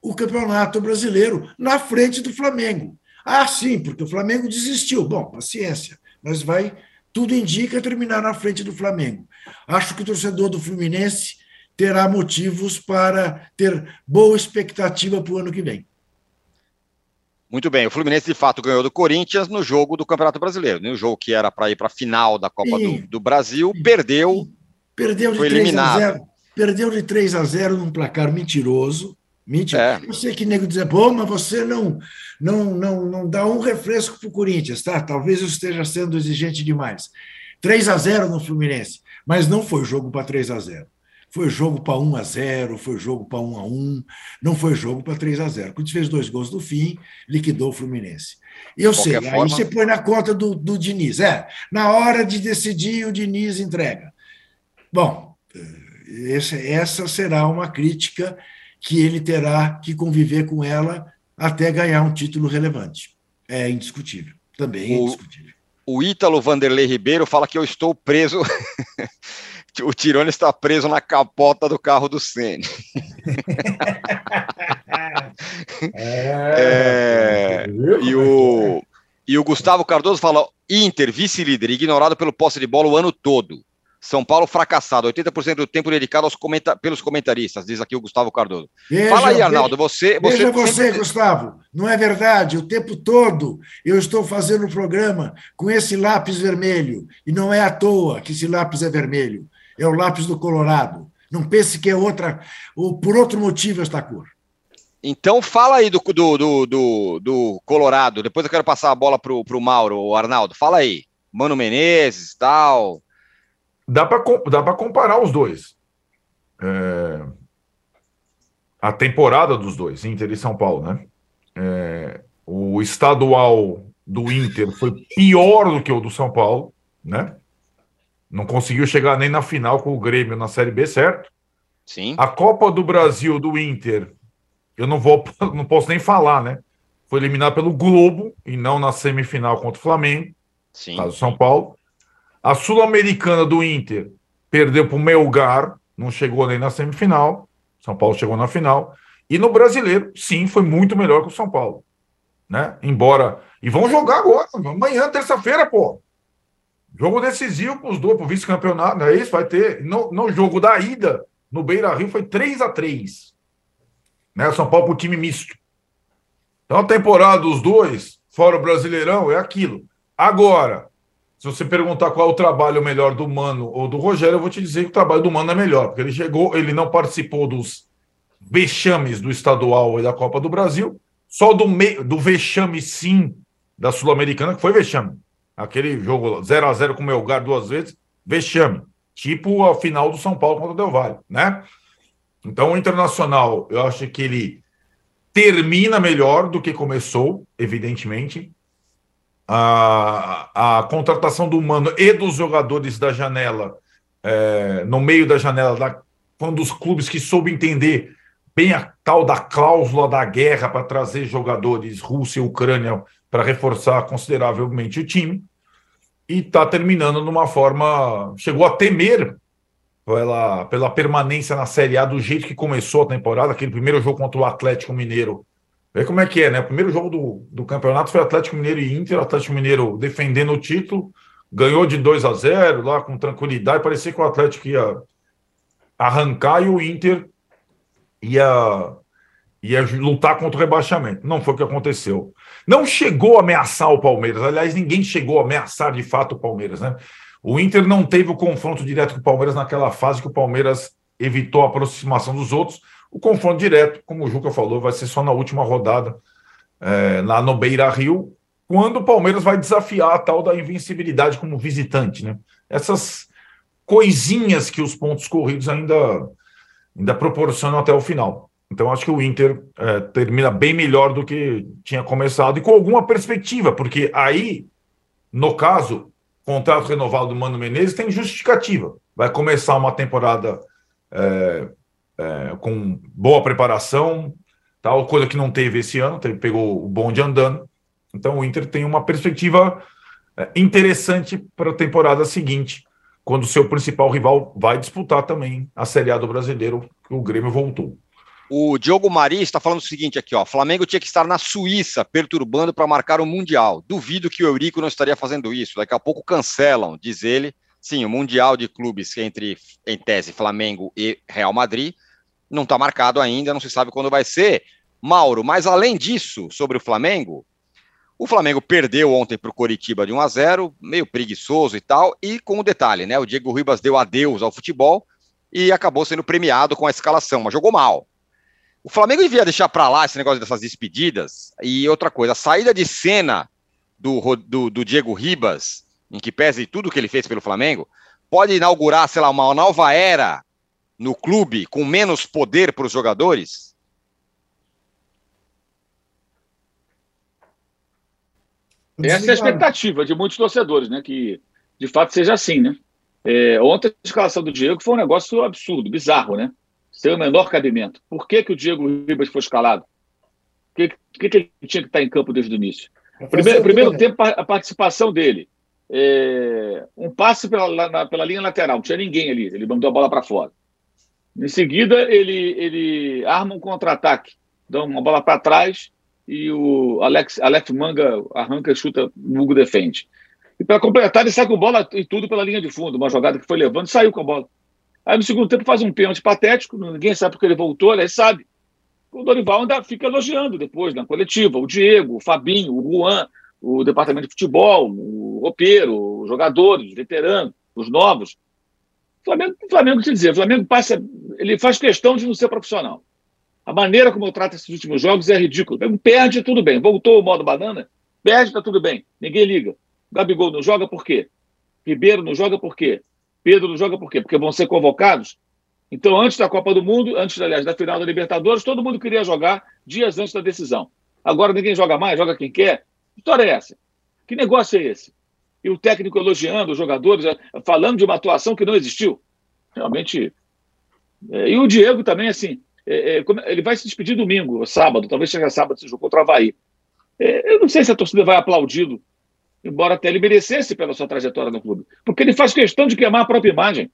o Campeonato Brasileiro na frente do Flamengo. Ah, sim, porque o Flamengo desistiu. Bom, paciência, mas vai, tudo indica terminar na frente do Flamengo. Acho que o torcedor do Fluminense terá motivos para ter boa expectativa para o ano que vem. Muito bem, o Fluminense de fato ganhou do Corinthians no jogo do Campeonato Brasileiro, no jogo que era para ir para a final da Copa do, do, Brasil, perdeu, perdeu de foi 3 eliminado. A 0, perdeu de 3 a 0 num placar mentiroso. Mentira. É. Eu sei que nego dizer, bom, mas você não, não, não, não dá um refresco para o Corinthians, tá? Talvez eu esteja sendo exigente demais. 3 a 0 no Fluminense, mas não foi jogo para 3 a 0 foi jogo para 1 a 0 foi jogo para 1 a 1 não foi jogo para 3 a 0 Quando fez dois gols no fim, liquidou o Fluminense. Eu sei, forma... aí você põe na conta do, do Diniz. É, na hora de decidir, o Diniz entrega. Bom, eh, essa, essa será uma crítica que ele terá que conviver com ela até ganhar um título relevante. É indiscutível. Também é indiscutível. O, o Ítalo Vanderlei Ribeiro fala que eu estou preso o Tirone está preso na capota do carro do Sene. é, é, e, o, e o Gustavo Cardoso fala: Inter, vice-líder, ignorado pelo posse de bola o ano todo. São Paulo fracassado, 80% do tempo dedicado aos comenta pelos comentaristas, diz aqui o Gustavo Cardoso. Veja, Fala aí, Arnaldo, você. você veja você, sempre... Gustavo, não é verdade? O tempo todo eu estou fazendo o programa com esse lápis vermelho, e não é à toa que esse lápis é vermelho é o lápis do Colorado. Não pense que é outra, ou por outro motivo esta cor. Então fala aí do, do, do, do, do Colorado. Depois eu quero passar a bola para o Mauro, o Arnaldo. Fala aí. Mano Menezes tal. Dá para dá comparar os dois. É... A temporada dos dois, Inter e São Paulo, né? É... O estadual do Inter foi pior do que o do São Paulo, né? Não conseguiu chegar nem na final com o Grêmio na Série B, certo? Sim. A Copa do Brasil do Inter, eu não vou, não posso nem falar, né? Foi eliminado pelo Globo e não na semifinal contra o Flamengo, Sim. caso São Paulo. A Sul-Americana do Inter perdeu para o Melgar, não chegou nem na semifinal. São Paulo chegou na final. E no brasileiro, sim, foi muito melhor que o São Paulo. Né? Embora. E vão jogar agora, amanhã, terça-feira, pô. Jogo decisivo para os dois, para o vice-campeonato, não é isso? Vai ter. No, no jogo da ida, no Beira Rio, foi 3 a 3 né? São Paulo para o time misto. Então a temporada dos dois, fora o Brasileirão, é aquilo. Agora, se você perguntar qual é o trabalho melhor do Mano ou do Rogério, eu vou te dizer que o trabalho do Mano é melhor, porque ele chegou, ele não participou dos vexames do estadual e da Copa do Brasil, só do, me, do vexame sim da Sul-Americana, que foi vexame. Aquele jogo 0 a 0 com o Melgar duas vezes, vexame. Tipo a final do São Paulo contra o Del Valle, né? Então, o Internacional, eu acho que ele termina melhor do que começou, evidentemente. A, a contratação do Mano e dos jogadores da janela, é, no meio da janela, da, um dos clubes que soube entender bem a tal da cláusula da guerra para trazer jogadores Rússia e Ucrânia para reforçar consideravelmente o time e está terminando numa forma. Chegou a temer pela, pela permanência na Série A do jeito que começou a temporada, aquele primeiro jogo contra o Atlético Mineiro. Vê como é que é, né? O primeiro jogo do, do campeonato foi Atlético Mineiro e Inter, Atlético Mineiro defendendo o título, ganhou de 2 a 0 lá com tranquilidade, parecia que o Atlético ia arrancar e o Inter ia ia lutar contra o rebaixamento. Não foi o que aconteceu. Não chegou a ameaçar o Palmeiras. Aliás, ninguém chegou a ameaçar de fato o Palmeiras, né? O Inter não teve o confronto direto com o Palmeiras naquela fase que o Palmeiras evitou a aproximação dos outros. O confronto direto, como o Juca falou, vai ser só na última rodada, é, lá no Beira Rio, quando o Palmeiras vai desafiar a tal da invencibilidade como visitante, né? Essas coisinhas que os pontos corridos ainda, ainda proporcionam até o final. Então, acho que o Inter é, termina bem melhor do que tinha começado e com alguma perspectiva, porque aí, no caso, contrato renovado do Mano Menezes tem justificativa. Vai começar uma temporada é, é, com boa preparação, tal coisa que não teve esse ano, teve, pegou o bonde andando. Então, o Inter tem uma perspectiva é, interessante para a temporada seguinte, quando o seu principal rival vai disputar também a Série A do Brasileiro, que o Grêmio voltou. O Diogo Mari está falando o seguinte aqui, ó. Flamengo tinha que estar na Suíça perturbando para marcar o Mundial. Duvido que o Eurico não estaria fazendo isso. Daqui a pouco cancelam, diz ele. Sim, o Mundial de clubes entre, em tese, Flamengo e Real Madrid não está marcado ainda, não se sabe quando vai ser. Mauro, mas além disso, sobre o Flamengo, o Flamengo perdeu ontem para o Coritiba de 1 a 0 meio preguiçoso e tal, e com o um detalhe, né? O Diego Ribas deu adeus ao futebol e acabou sendo premiado com a escalação, mas jogou mal. O Flamengo devia deixar para lá esse negócio dessas despedidas. E outra coisa, a saída de cena do, do, do Diego Ribas, em que pese tudo que ele fez pelo Flamengo, pode inaugurar, sei lá, uma nova era no clube com menos poder para os jogadores? Essa é a expectativa de muitos torcedores, né? Que de fato seja assim, né? É, ontem a escalação do Diego foi um negócio absurdo, bizarro, né? Sem o menor cabimento. Por que, que o Diego Ribas foi escalado? Por que, que, que ele tinha que estar em campo desde o início? Primeiro, primeiro tempo, a participação dele. É, um passe pela, na, pela linha lateral, não tinha ninguém ali, ele mandou a bola para fora. Em seguida, ele, ele arma um contra-ataque, dá uma bola para trás e o Alex, Alex Manga arranca, chuta, o Hugo defende. E para completar, ele sai com bola e tudo pela linha de fundo, uma jogada que foi levando, saiu com a bola. Aí no segundo tempo faz um pênalti patético, ninguém sabe porque ele voltou, ele sabe. O Dorival ainda fica elogiando depois na coletiva, o Diego, o Fabinho, o Juan, o departamento de futebol, o roupeiro, os jogadores, os veteranos, os novos. O Flamengo, o Flamengo te dizer, o Flamengo passa, ele faz questão de não ser profissional. A maneira como eu trato esses últimos jogos é ridículo. Perde, tudo bem. Voltou o modo banana, perde, tá tudo bem. Ninguém liga. Gabigol não joga por quê? Ribeiro não joga por quê? Pedro não joga por quê? Porque vão ser convocados. Então, antes da Copa do Mundo, antes, aliás, da final da Libertadores, todo mundo queria jogar dias antes da decisão. Agora ninguém joga mais, joga quem quer. Que história é essa? Que negócio é esse? E o técnico elogiando os jogadores, falando de uma atuação que não existiu. Realmente. É, e o Diego também, assim, é, é, ele vai se despedir domingo, sábado, talvez chegue sábado esse jogo contra o Havaí. Eu não sei se a torcida vai aplaudido, embora até ele merecesse pela sua trajetória no clube, porque ele faz questão de queimar a própria imagem.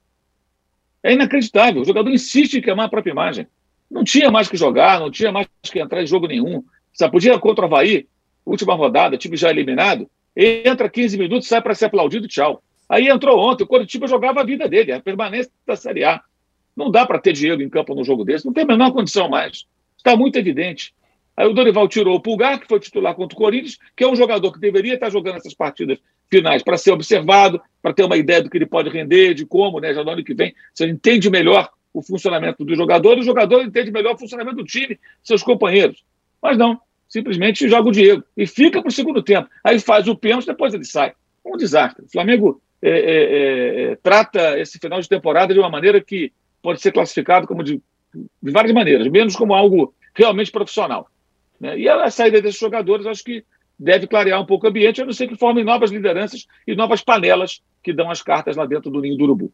É inacreditável. O jogador insiste em queimar a própria imagem. Não tinha mais que jogar, não tinha mais que entrar em jogo nenhum. Só podia contra o Havaí, última rodada, time já eliminado, entra 15 minutos, sai para ser aplaudido, tchau. Aí entrou ontem, o Coritiba jogava a vida dele, a permanência da Série A. Não dá para ter Diego em campo num jogo desse, não tem a menor condição mais. Está muito evidente. Aí o Dorival tirou o Pulgar, que foi titular contra o Corinthians, que é um jogador que deveria estar jogando essas partidas finais para ser observado, para ter uma ideia do que ele pode render, de como, né? Já no ano que vem, você entende melhor o funcionamento do jogador, o jogador entende melhor o funcionamento do time, seus companheiros. Mas não, simplesmente joga o Diego e fica para o segundo tempo. Aí faz o pênalti, depois ele sai. Um desastre. O Flamengo é, é, é, trata esse final de temporada de uma maneira que pode ser classificado como de, de várias maneiras, menos como algo realmente profissional. Né? E a saída desses jogadores, acho que deve clarear um pouco o ambiente, a não ser que formem novas lideranças e novas panelas que dão as cartas lá dentro do ninho do urubu.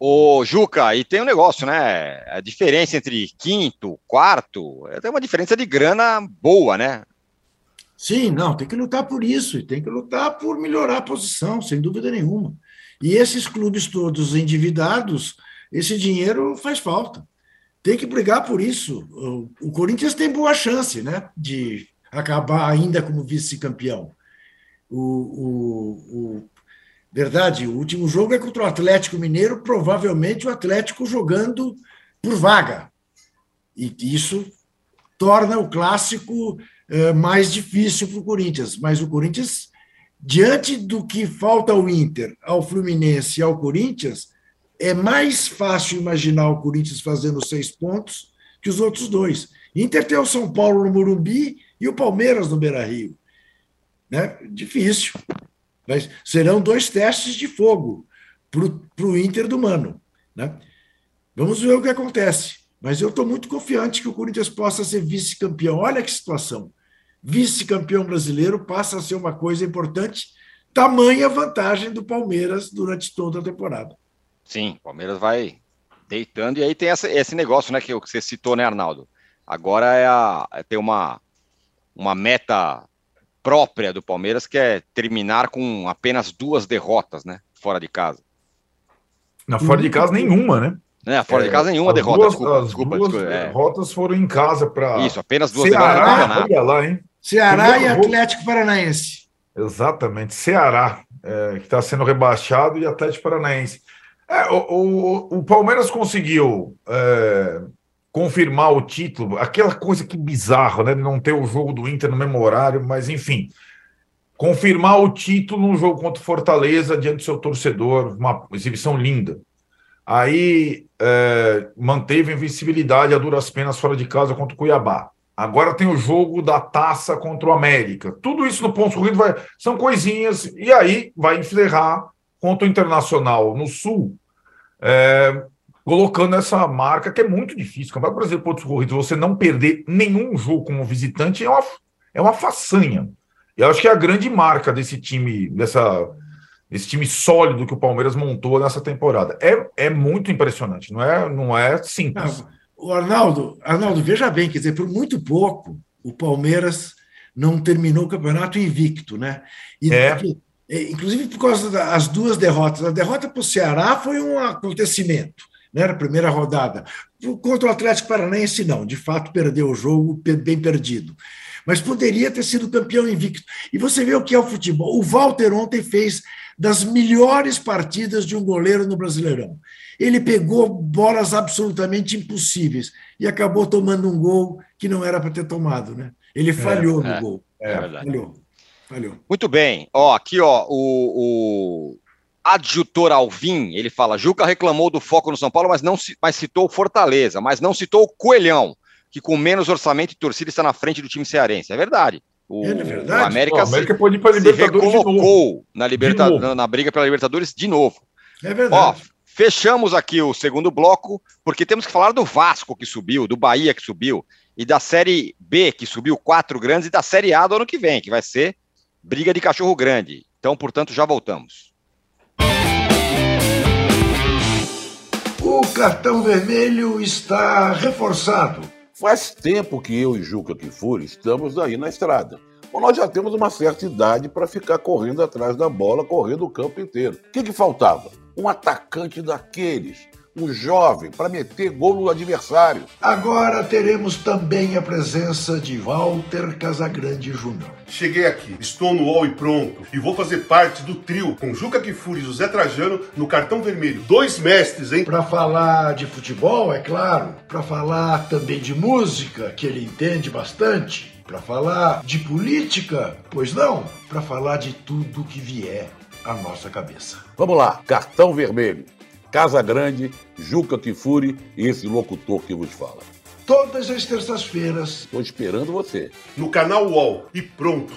Ô, Juca, e tem um negócio, né? A diferença entre quinto, quarto, tem uma diferença de grana boa, né? Sim, não, tem que lutar por isso, e tem que lutar por melhorar a posição, sem dúvida nenhuma. E esses clubes todos endividados, esse dinheiro faz falta. Tem que brigar por isso. O, Corinthians tem boa chance né, de acabar ainda como vice-campeão. O, o, o, verdade, o último jogo é contra o Atlético Mineiro, provavelmente o Atlético jogando por vaga. E isso torna o clássico é, mais difícil para o Corinthians. Mas o Corinthians, diante do que falta ao Inter, ao Fluminense e ao Corinthians, é mais fácil imaginar o Corinthians fazendo seis pontos que os outros dois. Inter tem o São Paulo no Morumbi e o Palmeiras no Beira Rio. Né? Difícil. Mas serão dois testes de fogo para o Inter do Mano. Né? Vamos ver o que acontece. Mas eu estou muito confiante que o Corinthians possa ser vice-campeão. Olha que situação. Vice-campeão brasileiro passa a ser uma coisa importante, tamanha vantagem do Palmeiras durante toda a temporada. Sim, o Palmeiras vai deitando, e aí tem essa, esse negócio, né, que você citou, né, Arnaldo? Agora é, a, é ter uma, uma meta própria do Palmeiras, que é terminar com apenas duas derrotas, né, fora de casa. Na fora de casa nenhuma, né? É, fora de casa nenhuma derrota. Duas, desculpa, as desculpa, duas desculpa, é. derrotas foram em casa para. Isso, apenas duas Ceará, derrotas. Olha lá, hein? Ceará Primeiro e Atlético Paranaense. Exatamente, Ceará, é, que está sendo rebaixado, e Atlético Paranaense. É, o, o, o, Palmeiras conseguiu é, confirmar o título, aquela coisa que bizarro, né? De não ter o jogo do Inter no mesmo horário, mas enfim. Confirmar o título no jogo contra o Fortaleza diante do seu torcedor, uma exibição linda. Aí é, manteve a invencibilidade a duras penas fora de casa contra o Cuiabá. Agora tem o jogo da taça contra o América. Tudo isso no ponto corrido vai, são coisinhas, e aí vai encerrar contra o Internacional no Sul, é, colocando essa marca que é muito difícil. O Campeonato Brasileiro Pontos Corridos, você não perder nenhum jogo como visitante é uma, é uma façanha. Eu acho que é a grande marca desse time, dessa, desse time sólido que o Palmeiras montou nessa temporada. É, é muito impressionante, não é, não é simples. Não, o Arnaldo, Arnaldo, veja bem, quer dizer, por muito pouco o Palmeiras não terminou o campeonato invicto, né? E é. É, inclusive por causa das duas derrotas. A derrota para o Ceará foi um acontecimento, né, na primeira rodada. Contra o Atlético Paranaense, não, de fato perdeu o jogo, bem perdido. Mas poderia ter sido campeão invicto. E você vê o que é o futebol. O Walter ontem fez das melhores partidas de um goleiro no Brasileirão. Ele pegou bolas absolutamente impossíveis e acabou tomando um gol que não era para ter tomado. Né? Ele é, falhou é, no é, gol. É, falhou. Valeu. Muito bem. Ó, aqui, ó, o, o adjutor Alvim, ele fala: Juca reclamou do foco no São Paulo, mas não mas citou Fortaleza, mas não citou o Coelhão, que com menos orçamento e torcida está na frente do time cearense. É verdade. O, é verdade. o América, o América se, pode ir para Libertadores se recolocou na, liberta, na, na briga pela Libertadores de novo. É verdade. Ó, fechamos aqui o segundo bloco, porque temos que falar do Vasco que subiu, do Bahia que subiu, e da Série B que subiu quatro grandes, e da Série A do ano que vem, que vai ser briga de cachorro grande. Então, portanto, já voltamos. O cartão vermelho está reforçado. Faz tempo que eu e Juca Kifuri estamos aí na estrada. Bom, nós já temos uma certa idade para ficar correndo atrás da bola, correndo o campo inteiro. O que, que faltava? Um atacante daqueles um jovem para meter gol no adversário. Agora teremos também a presença de Walter Casagrande Júnior. Cheguei aqui, estou no UOL e pronto, e vou fazer parte do trio com Juca Kifuri e José Trajano no cartão vermelho. Dois mestres, hein? Para falar de futebol, é claro, para falar também de música, que ele entende bastante, para falar de política, pois não, para falar de tudo que vier à nossa cabeça. Vamos lá, cartão vermelho. Casa Grande, Juca Kifuri e esse locutor que vos fala. Todas as terças-feiras. Estou esperando você. No canal UOL. E pronto.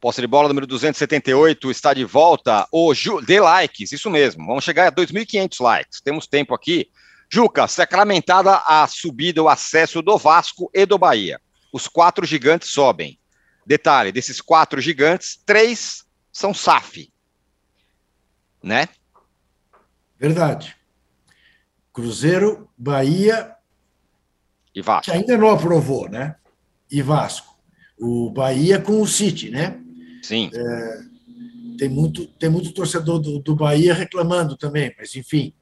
Posse de bola número 278 está de volta. O Ju... Dê likes, isso mesmo. Vamos chegar a 2.500 likes. Temos tempo aqui Juca, sacramentada a subida, o acesso do Vasco e do Bahia. Os quatro gigantes sobem. Detalhe: desses quatro gigantes, três são SAF. Né? Verdade. Cruzeiro, Bahia. E Vasco. Que ainda não aprovou, né? E Vasco. O Bahia com o City, né? Sim. É, tem, muito, tem muito torcedor do, do Bahia reclamando também, mas enfim.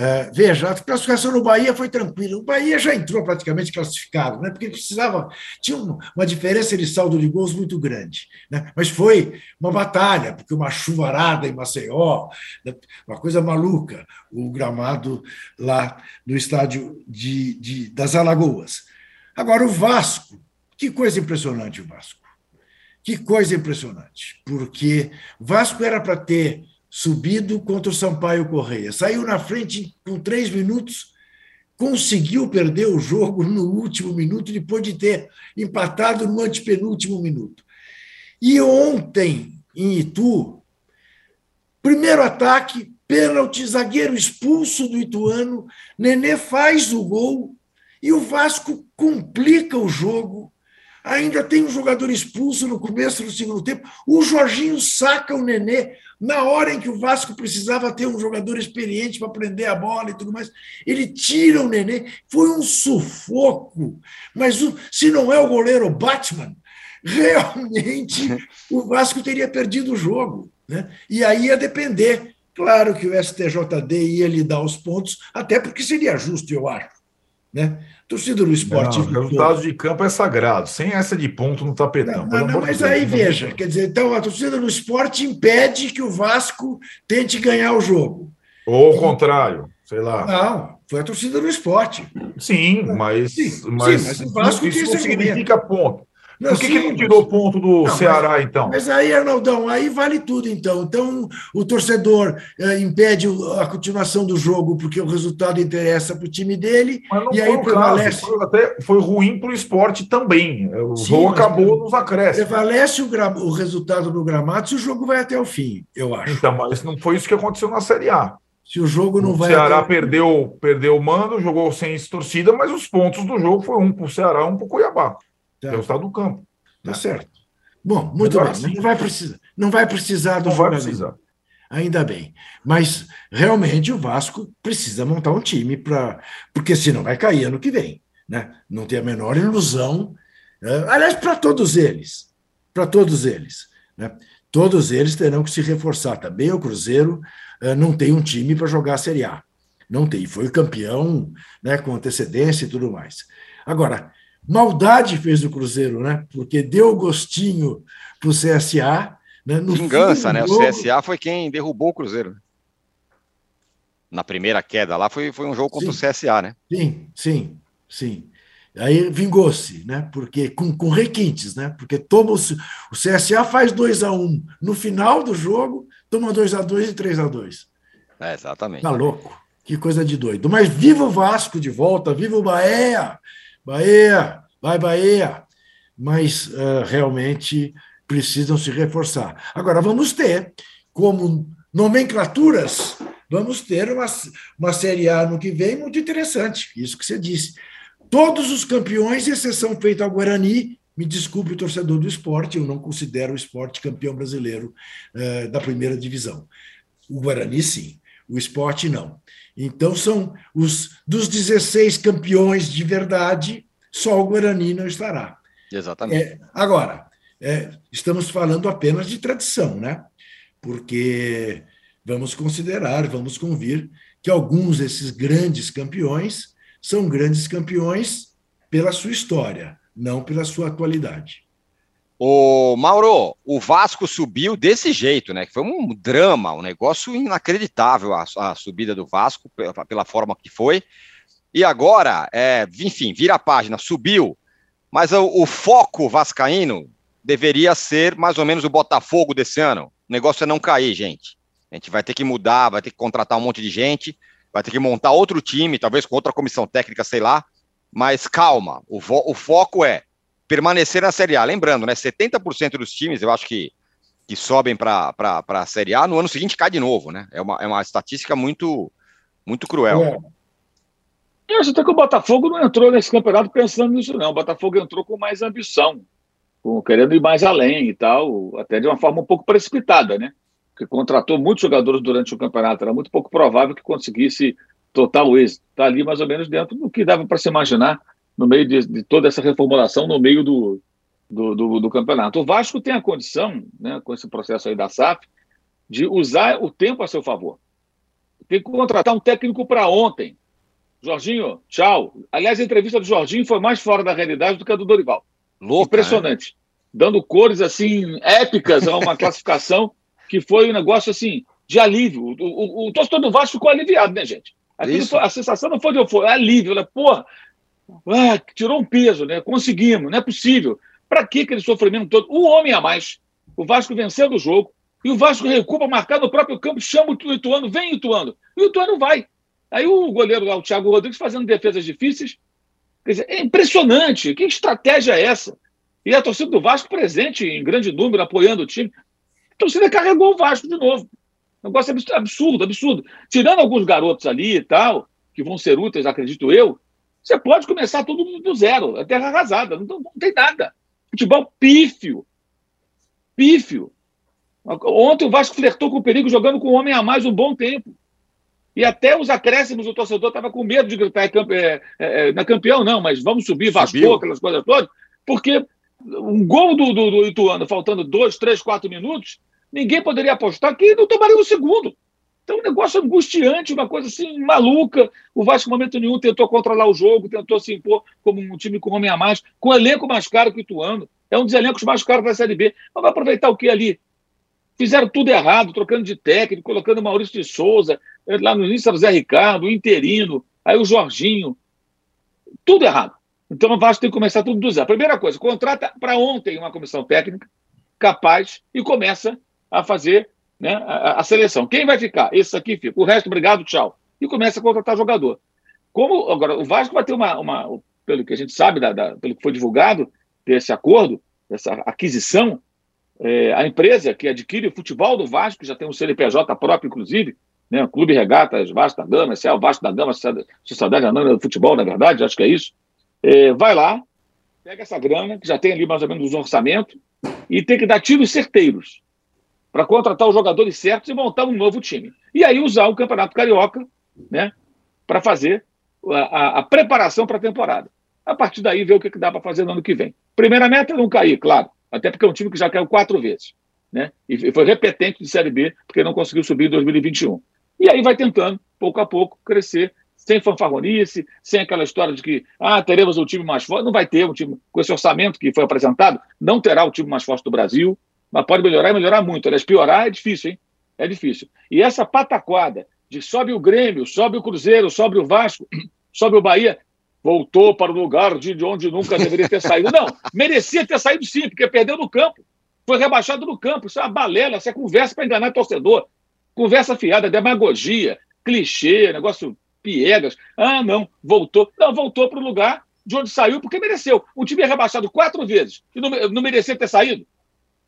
Uh, veja, a classificação no Bahia foi tranquila. O Bahia já entrou praticamente classificado, né? porque precisava. Tinha uma diferença de saldo de gols muito grande. Né? Mas foi uma batalha, porque uma chuvarada em Maceió, né? uma coisa maluca, o gramado lá no estádio de, de, das Alagoas. Agora, o Vasco, que coisa impressionante o Vasco. Que coisa impressionante, porque Vasco era para ter subido contra o Sampaio Correia. Saiu na frente com três minutos, conseguiu perder o jogo no último minuto, depois de ter empatado no antepenúltimo minuto. E ontem, em Itu, primeiro ataque, pênalti, zagueiro expulso do Ituano, Nenê faz o gol e o Vasco complica o jogo. Ainda tem um jogador expulso no começo do segundo tempo. O Jorginho saca o Nenê na hora em que o Vasco precisava ter um jogador experiente para prender a bola e tudo mais, ele tira o Nenê. Foi um sufoco. Mas o, se não é o goleiro Batman, realmente o Vasco teria perdido o jogo. Né? E aí ia depender. Claro que o STJD ia lhe dar os pontos, até porque seria justo, eu acho. Né? Torcida do esporte. Não, o resultado de campo é sagrado, sem essa de ponto no tapetão. Não, não, mas aí veja, quer dizer, então a torcida do esporte impede que o Vasco tente ganhar o jogo. Ou o contrário, sei lá. Não, foi a torcida do esporte. Sim, mas, sim, mas, sim, mas o Vasco isso não significa ponto. Não, Por que, sim, que não tirou ponto do não, Ceará, mas, então? Mas aí, Arnaldão, aí vale tudo, então. Então, o torcedor é, impede a continuação do jogo porque o resultado interessa para o time dele. e aí prevalece. Foi, até, foi ruim para o esporte também. O sim, jogo acabou nos acréscimos. Prevalece o, o resultado do gramado se o jogo vai até o fim, eu acho. Então, mas não foi isso que aconteceu na Série A. Se o jogo não o vai. O Ceará perdeu, perdeu o mando, jogou sem torcida, mas os pontos do jogo foi um para o Ceará, um para o Cuiabá. Tá. É o estado do campo. Tá certo. Bom, muito Agora, bem. Sim. Não vai precisar, não vai precisar do não jogador. Vai precisar. Ainda bem. Mas realmente o Vasco precisa montar um time para. Porque senão vai cair ano que vem. Né? Não tem a menor ilusão. Né? Aliás, para todos eles. Para todos eles. Né? Todos eles terão que se reforçar. Também o Cruzeiro uh, não tem um time para jogar a Série A. Não tem. Foi campeão né, com antecedência e tudo mais. Agora, Maldade fez o Cruzeiro, né? Porque deu gostinho para o CSA. Né? No Vingança, né? Jogo... O CSA foi quem derrubou o Cruzeiro. Na primeira queda lá foi, foi um jogo contra sim, o CSA, né? Sim, sim, sim. Aí vingou-se, né? Porque com, com requintes, né? Porque toma o, o CSA faz 2 a 1 um. no final do jogo, toma 2 a 2 e 3 a 2 É, exatamente. Tá louco. Que coisa de doido. Mas viva o Vasco de volta, viva o Bahia, Bahia, vai Bahia, mas uh, realmente precisam se reforçar. Agora, vamos ter, como nomenclaturas, vamos ter uma, uma Série A no que vem muito interessante, isso que você disse. Todos os campeões, exceção feita ao Guarani, me desculpe torcedor do esporte, eu não considero o esporte campeão brasileiro uh, da primeira divisão. O Guarani, sim, o esporte, não. Então, são os dos 16 campeões de verdade, só o Guarani não estará. Exatamente. É, agora, é, estamos falando apenas de tradição, né? Porque vamos considerar, vamos convir que alguns desses grandes campeões são grandes campeões pela sua história, não pela sua atualidade. O Mauro, o Vasco subiu desse jeito, né? Foi um drama, um negócio inacreditável a, a subida do Vasco pela, pela, forma que foi. E agora, é, enfim, vira a página, subiu. Mas o, o, foco vascaíno deveria ser mais ou menos o Botafogo desse ano. O negócio é não cair, gente. A gente vai ter que mudar, vai ter que contratar um monte de gente, vai ter que montar outro time, talvez com outra comissão técnica, sei lá. Mas calma, o, o foco é permanecer na Série A. Lembrando, né? 70% dos times, eu acho que, que sobem para a Série A, no ano seguinte cai de novo, né? É uma, é uma estatística muito, muito cruel. É. Eu acho até que o Botafogo não entrou nesse campeonato pensando nisso, não. O Botafogo entrou com mais ambição, com, querendo ir mais além e tal, até de uma forma um pouco precipitada, né? Porque contratou muitos jogadores durante o campeonato, era muito pouco provável que conseguisse total êxito. Está ali mais ou menos dentro do que dava para se imaginar no meio de, de, toda essa reformulação, no meio do, do, do, do, campeonato. O Vasco tem a condição, né, com esse processo aí da SAF, de usar o tempo a seu favor. Tem que contratar um técnico para ontem. Jorginho, tchau. Aliás, a entrevista do Jorginho foi mais fora da realidade do que a do Dorival. Louca, Impressionante. Né? Dando cores assim épicas a uma classificação que foi um negócio assim de alívio. O, o, o torcedor do Vasco ficou aliviado, né, gente? Foi, a sensação não foi de euforia, é alívio. Né? Porra, ah, tirou um peso, né? Conseguimos, não é possível. Para que aquele sofrimento todo? Um homem a mais. O Vasco vencendo o jogo. E o Vasco recua para marcar no próprio campo, chama o Ituano, vem Ituano. E o Ituano vai. Aí o goleiro lá, o Thiago Rodrigues, fazendo defesas difíceis. Quer dizer, é impressionante. Que estratégia é essa? E a torcida do Vasco presente em grande número, apoiando o time. A torcida carregou o Vasco de novo. Negócio absurdo, absurdo. Tirando alguns garotos ali e tal, que vão ser úteis, acredito eu, você pode começar tudo do zero, a terra arrasada, não, não tem nada. Futebol pífio. Pífio. Ontem o Vasco flertou com o perigo jogando com um homem a mais um bom tempo. E até os acréscimos, o torcedor estava com medo de gritar é, é, é, na campeão, não, mas vamos subir, Vasco, aquelas coisas todas, porque um gol do, do, do, Ituano, faltando dois, três, quatro minutos, ninguém poderia apostar que não tomaria o um segundo. Então, um negócio angustiante, uma coisa assim, maluca. O Vasco, em momento nenhum, tentou controlar o jogo, tentou se impor como um time com homem a mais, com um elenco mais caro que o Ituano. É um dos elencos mais caros da Série B. Mas vai aproveitar o que ali? Fizeram tudo errado, trocando de técnico, colocando Maurício de Souza, eh, lá no início era o Zé Ricardo, o Interino, aí o Jorginho. Tudo errado. Então o Vasco tem que começar tudo do zero. Primeira coisa, contrata para ontem uma comissão técnica capaz e começa a fazer né, a, a, seleção. Quem vai ficar? Esse aqui fica. O resto, obrigado, tchau. E começa a contratar jogador. Como agora o Vasco vai ter uma, uma pelo que a gente sabe, da, da, pelo que foi divulgado, desse acordo, dessa aquisição, é, a empresa que adquire o futebol do Vasco, já tem um CNPJ próprio, inclusive, né, Clube Regatas Vasco da Gama, se é o Vasco da Gama, Sociedade Anônima do Futebol, na verdade, acho que é isso, é, vai lá, pega essa grana, que já tem ali mais ou menos um orçamento, e tem que dar tiros certeiros para contratar os jogadores certos e montar um novo time. E aí usar o Campeonato Carioca né, para fazer a, a, a preparação para a temporada. A partir daí, ver o que, que dá para fazer no ano que vem. Primeira meta é não cair, claro. Até porque é um time que já caiu quatro vezes. Né? E foi repetente de Série B, porque não conseguiu subir em 2021. E aí vai tentando, pouco a pouco, crescer, sem fanfarronice, sem aquela história de que ah, teremos um time mais forte. Não vai ter um time com esse orçamento que foi apresentado, não terá o time mais forte do Brasil, mas pode melhorar e melhorar muito. Aliás, piorar é difícil, hein? É difícil. E essa pataquada de sobe o Grêmio, sobe o Cruzeiro, sobe o Vasco, sobe o Bahia, voltou para o lugar de onde nunca deveria ter saído. Não, merecia ter saído sim, porque perdeu no campo. Foi rebaixado no campo. Isso é uma balela, isso é conversa para enganar torcedor. Conversa fiada, demagogia, clichê, negócio piegas. Ah, não, voltou. Não, voltou para o lugar de onde saiu porque mereceu. O time é rebaixado quatro vezes e não, não merecia ter saído.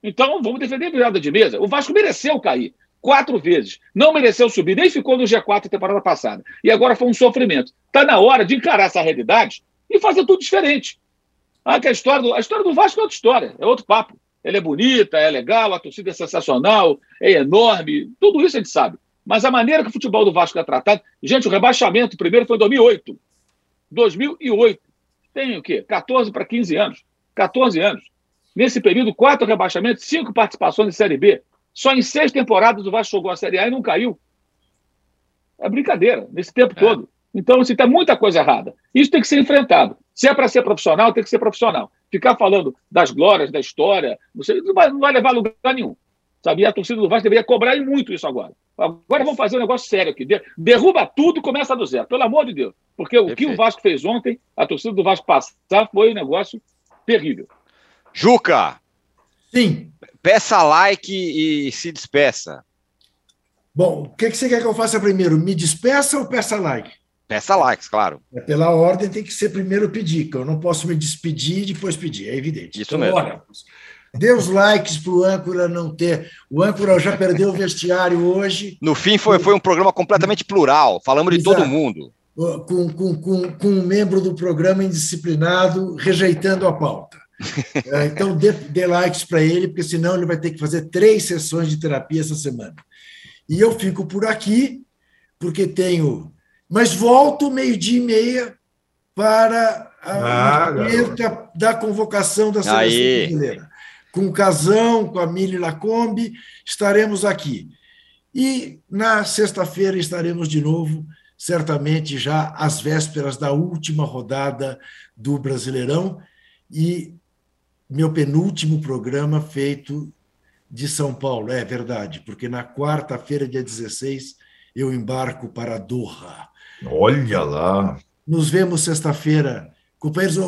Então, vamos defender a virada de mesa. O Vasco mereceu cair quatro vezes. Não mereceu subir, nem ficou no G4 temporada passada. E agora foi um sofrimento. Está na hora de encarar essa realidade e fazer tudo diferente. Ah, que a, história do, a história do Vasco é outra história, é outro papo. Ela é bonita, é legal, a torcida é sensacional, é enorme, tudo isso a gente sabe. Mas a maneira que o futebol do Vasco é tratado. Gente, o rebaixamento primeiro foi em 2008. 2008. Tem o quê? 14 para 15 anos. 14 anos. Nesse período, quatro rebaixamentos, cinco participações em Série B. Só em seis temporadas o Vasco jogou a Série A e não caiu. É brincadeira, nesse tempo é. todo. Então, assim, tem muita coisa errada. Isso tem que ser enfrentado. Se é para ser profissional, tem que ser profissional. Ficar falando das glórias, da história, você não vai, não vai levar a lugar nenhum. Sabe? E a torcida do Vasco deveria cobrar muito isso agora. Agora vamos fazer um negócio sério aqui. Derruba tudo e começa do zero, pelo amor de Deus. Porque o Perfeito. que o Vasco fez ontem, a torcida do Vasco passar, foi um negócio terrível. Juca! Sim. Peça like e se despeça. Bom, o que, que você quer que eu faça primeiro? Me despeça ou peça like? Peça likes, claro. É, pela ordem tem que ser primeiro pedir, que eu não posso me despedir e depois pedir, é evidente. Isso então, mesmo. Bora. Dê os likes para o âncora não ter. O âncora já perdeu o vestiário hoje. No fim, foi, foi um programa completamente plural, falamos de todo mundo. Com, com, com, com um membro do programa indisciplinado rejeitando a pauta. É, então, dê, dê likes para ele, porque senão ele vai ter que fazer três sessões de terapia essa semana. E eu fico por aqui, porque tenho. Mas volto meio-dia e meia para a ah, da convocação da seleção Aí. brasileira. Com o Casão, com a Mili Lacombe, estaremos aqui. E na sexta-feira estaremos de novo, certamente já às vésperas da última rodada do Brasileirão e meu penúltimo programa feito de São Paulo. É verdade, porque na quarta-feira, dia 16, eu embarco para Doha. Olha lá! Nos vemos sexta-feira. Companheiros,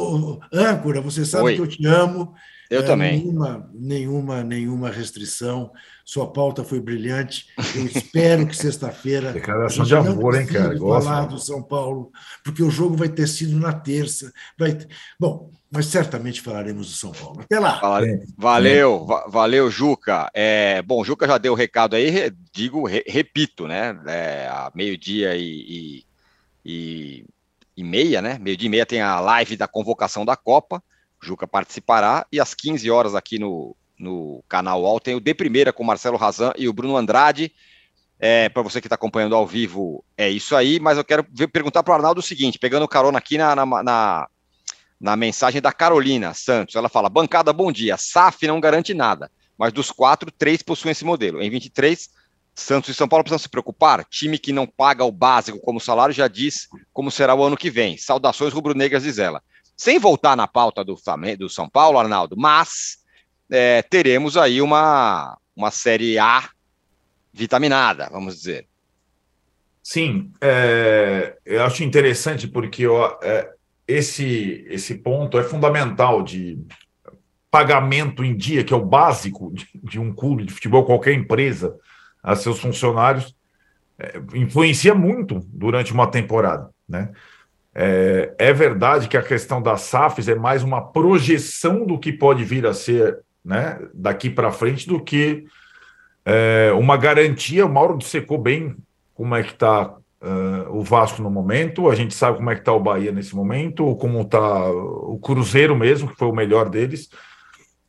âncora, você sabe Oi. que eu te amo. Eu é, também. Nenhuma, nenhuma, nenhuma restrição. Sua pauta foi brilhante. Eu espero que sexta-feira. Declaração de amor, hein, cara? Falar do São Paulo, porque o jogo vai ter sido na terça. Vai... Bom, mas certamente falaremos do São Paulo. Até lá. Valeu, valeu, Juca. É, bom, Juca já deu o recado aí, digo, re, repito, né? É, a meio-dia e, e, e, e, meia, né? Meio-dia e meia tem a live da convocação da Copa. Juca participará, e às 15 horas aqui no, no canal UOL tem o De Primeira com o Marcelo Razan e o Bruno Andrade. É, para você que está acompanhando ao vivo, é isso aí, mas eu quero ver, perguntar para o Arnaldo o seguinte: pegando carona aqui na, na, na, na mensagem da Carolina Santos, ela fala: bancada, bom dia. SAF não garante nada, mas dos quatro, três possuem esse modelo. Em 23, Santos e São Paulo precisam se preocupar. Time que não paga o básico como salário já diz como será o ano que vem. Saudações rubro-negras, diz ela. Sem voltar na pauta do, do São Paulo, Arnaldo, mas é, teremos aí uma, uma Série A vitaminada, vamos dizer. Sim, é, eu acho interessante porque ó, é, esse, esse ponto é fundamental de pagamento em dia, que é o básico de, de um clube de futebol, qualquer empresa, a seus funcionários, é, influencia muito durante uma temporada, né? É, é, verdade que a questão das SAFs é mais uma projeção do que pode vir a ser né, daqui para frente do que é, uma garantia. O Mauro dissecou bem como é que está uh, o Vasco no momento, a gente sabe como é que está o Bahia nesse momento, ou como está o Cruzeiro mesmo, que foi o melhor deles,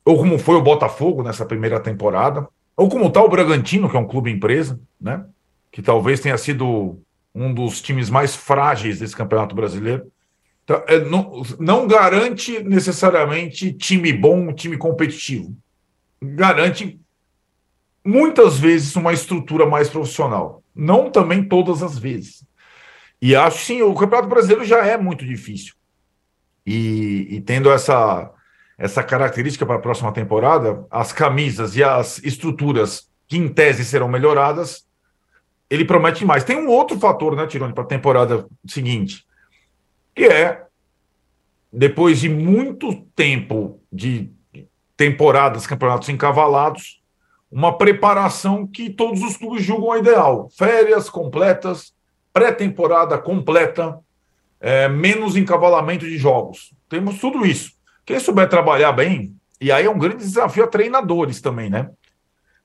ou como foi o Botafogo nessa primeira temporada, ou como está o Bragantino, que é um clube empresa, né, que talvez tenha sido um dos times mais frágeis desse Campeonato Brasileiro. Então, é, não, não, garante necessariamente time bom, time competitivo. Garante muitas vezes uma estrutura mais profissional. Não também todas as vezes. E acho sim, o Campeonato Brasileiro já é muito difícil. E, e tendo essa, essa característica para a próxima temporada, as camisas e as estruturas que em tese serão melhoradas ele promete mais. Tem um outro fator, né, Tirone, para a temporada seguinte, que é, depois de muito tempo de temporadas, campeonatos encavalados, uma preparação que todos os clubes julgam ideal. Férias completas, pré-temporada completa, é, menos encavalamento de jogos. Temos tudo isso. Quem souber trabalhar bem, e aí é um grande desafio a treinadores também, né?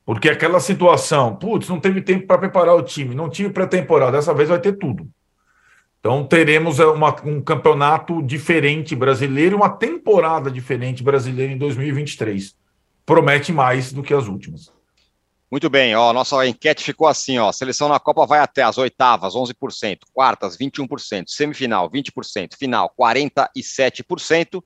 Porque aquela situação, putz, não teve tempo para preparar o time, não tive pré-temporada, dessa vez vai ter tudo. Então teremos uma, um campeonato diferente brasileiro uma temporada diferente brasileira em 2023. Promete mais do que as últimas. Muito bem, ó, nossa enquete ficou assim, ó, seleção na Copa vai até as oitavas, 11%, quartas, 21%, semifinal, 20%, final, 47%,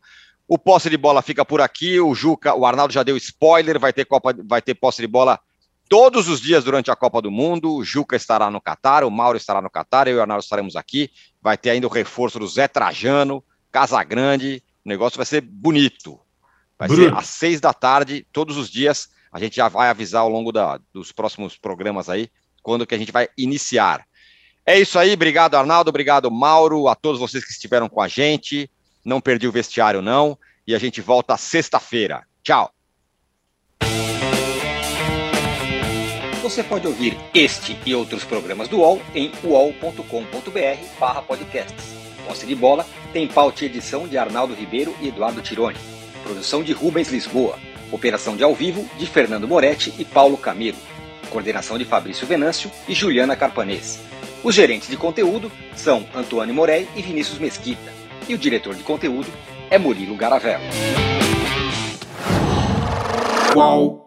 o posse de bola fica por aqui. O Juca, o Arnaldo já deu spoiler, vai ter Copa, vai ter posse de bola todos os dias durante a Copa do Mundo. O Juca estará no Catar, o Mauro estará no Catar, eu e o Arnaldo estaremos aqui. Vai ter ainda o reforço do Zé Trajano, Casa Grande. O negócio vai ser bonito. Vai Bruno. ser às seis da tarde, todos os dias. A gente já vai avisar ao longo da, dos próximos programas aí, quando que a gente vai iniciar. É isso aí, obrigado Arnaldo, obrigado Mauro, a todos vocês que estiveram com a gente não perdi o vestiário, não. E a gente volta sexta-feira. Tchau. Você pode ouvir este e outros programas do UOL em uol.com.br podcasts. Posse de bola tem pauta e edição de Arnaldo Ribeiro e Eduardo Tironi. Produção de Rubens Lisboa. Operação de ao vivo de Fernando Moretti e Paulo Camilo. Coordenação de Fabrício Venâncio e Juliana Carpanês. Os gerentes de conteúdo são Antônio Morei e Vinícius Mesquita e o diretor de conteúdo é Murilo Garavello. Qual?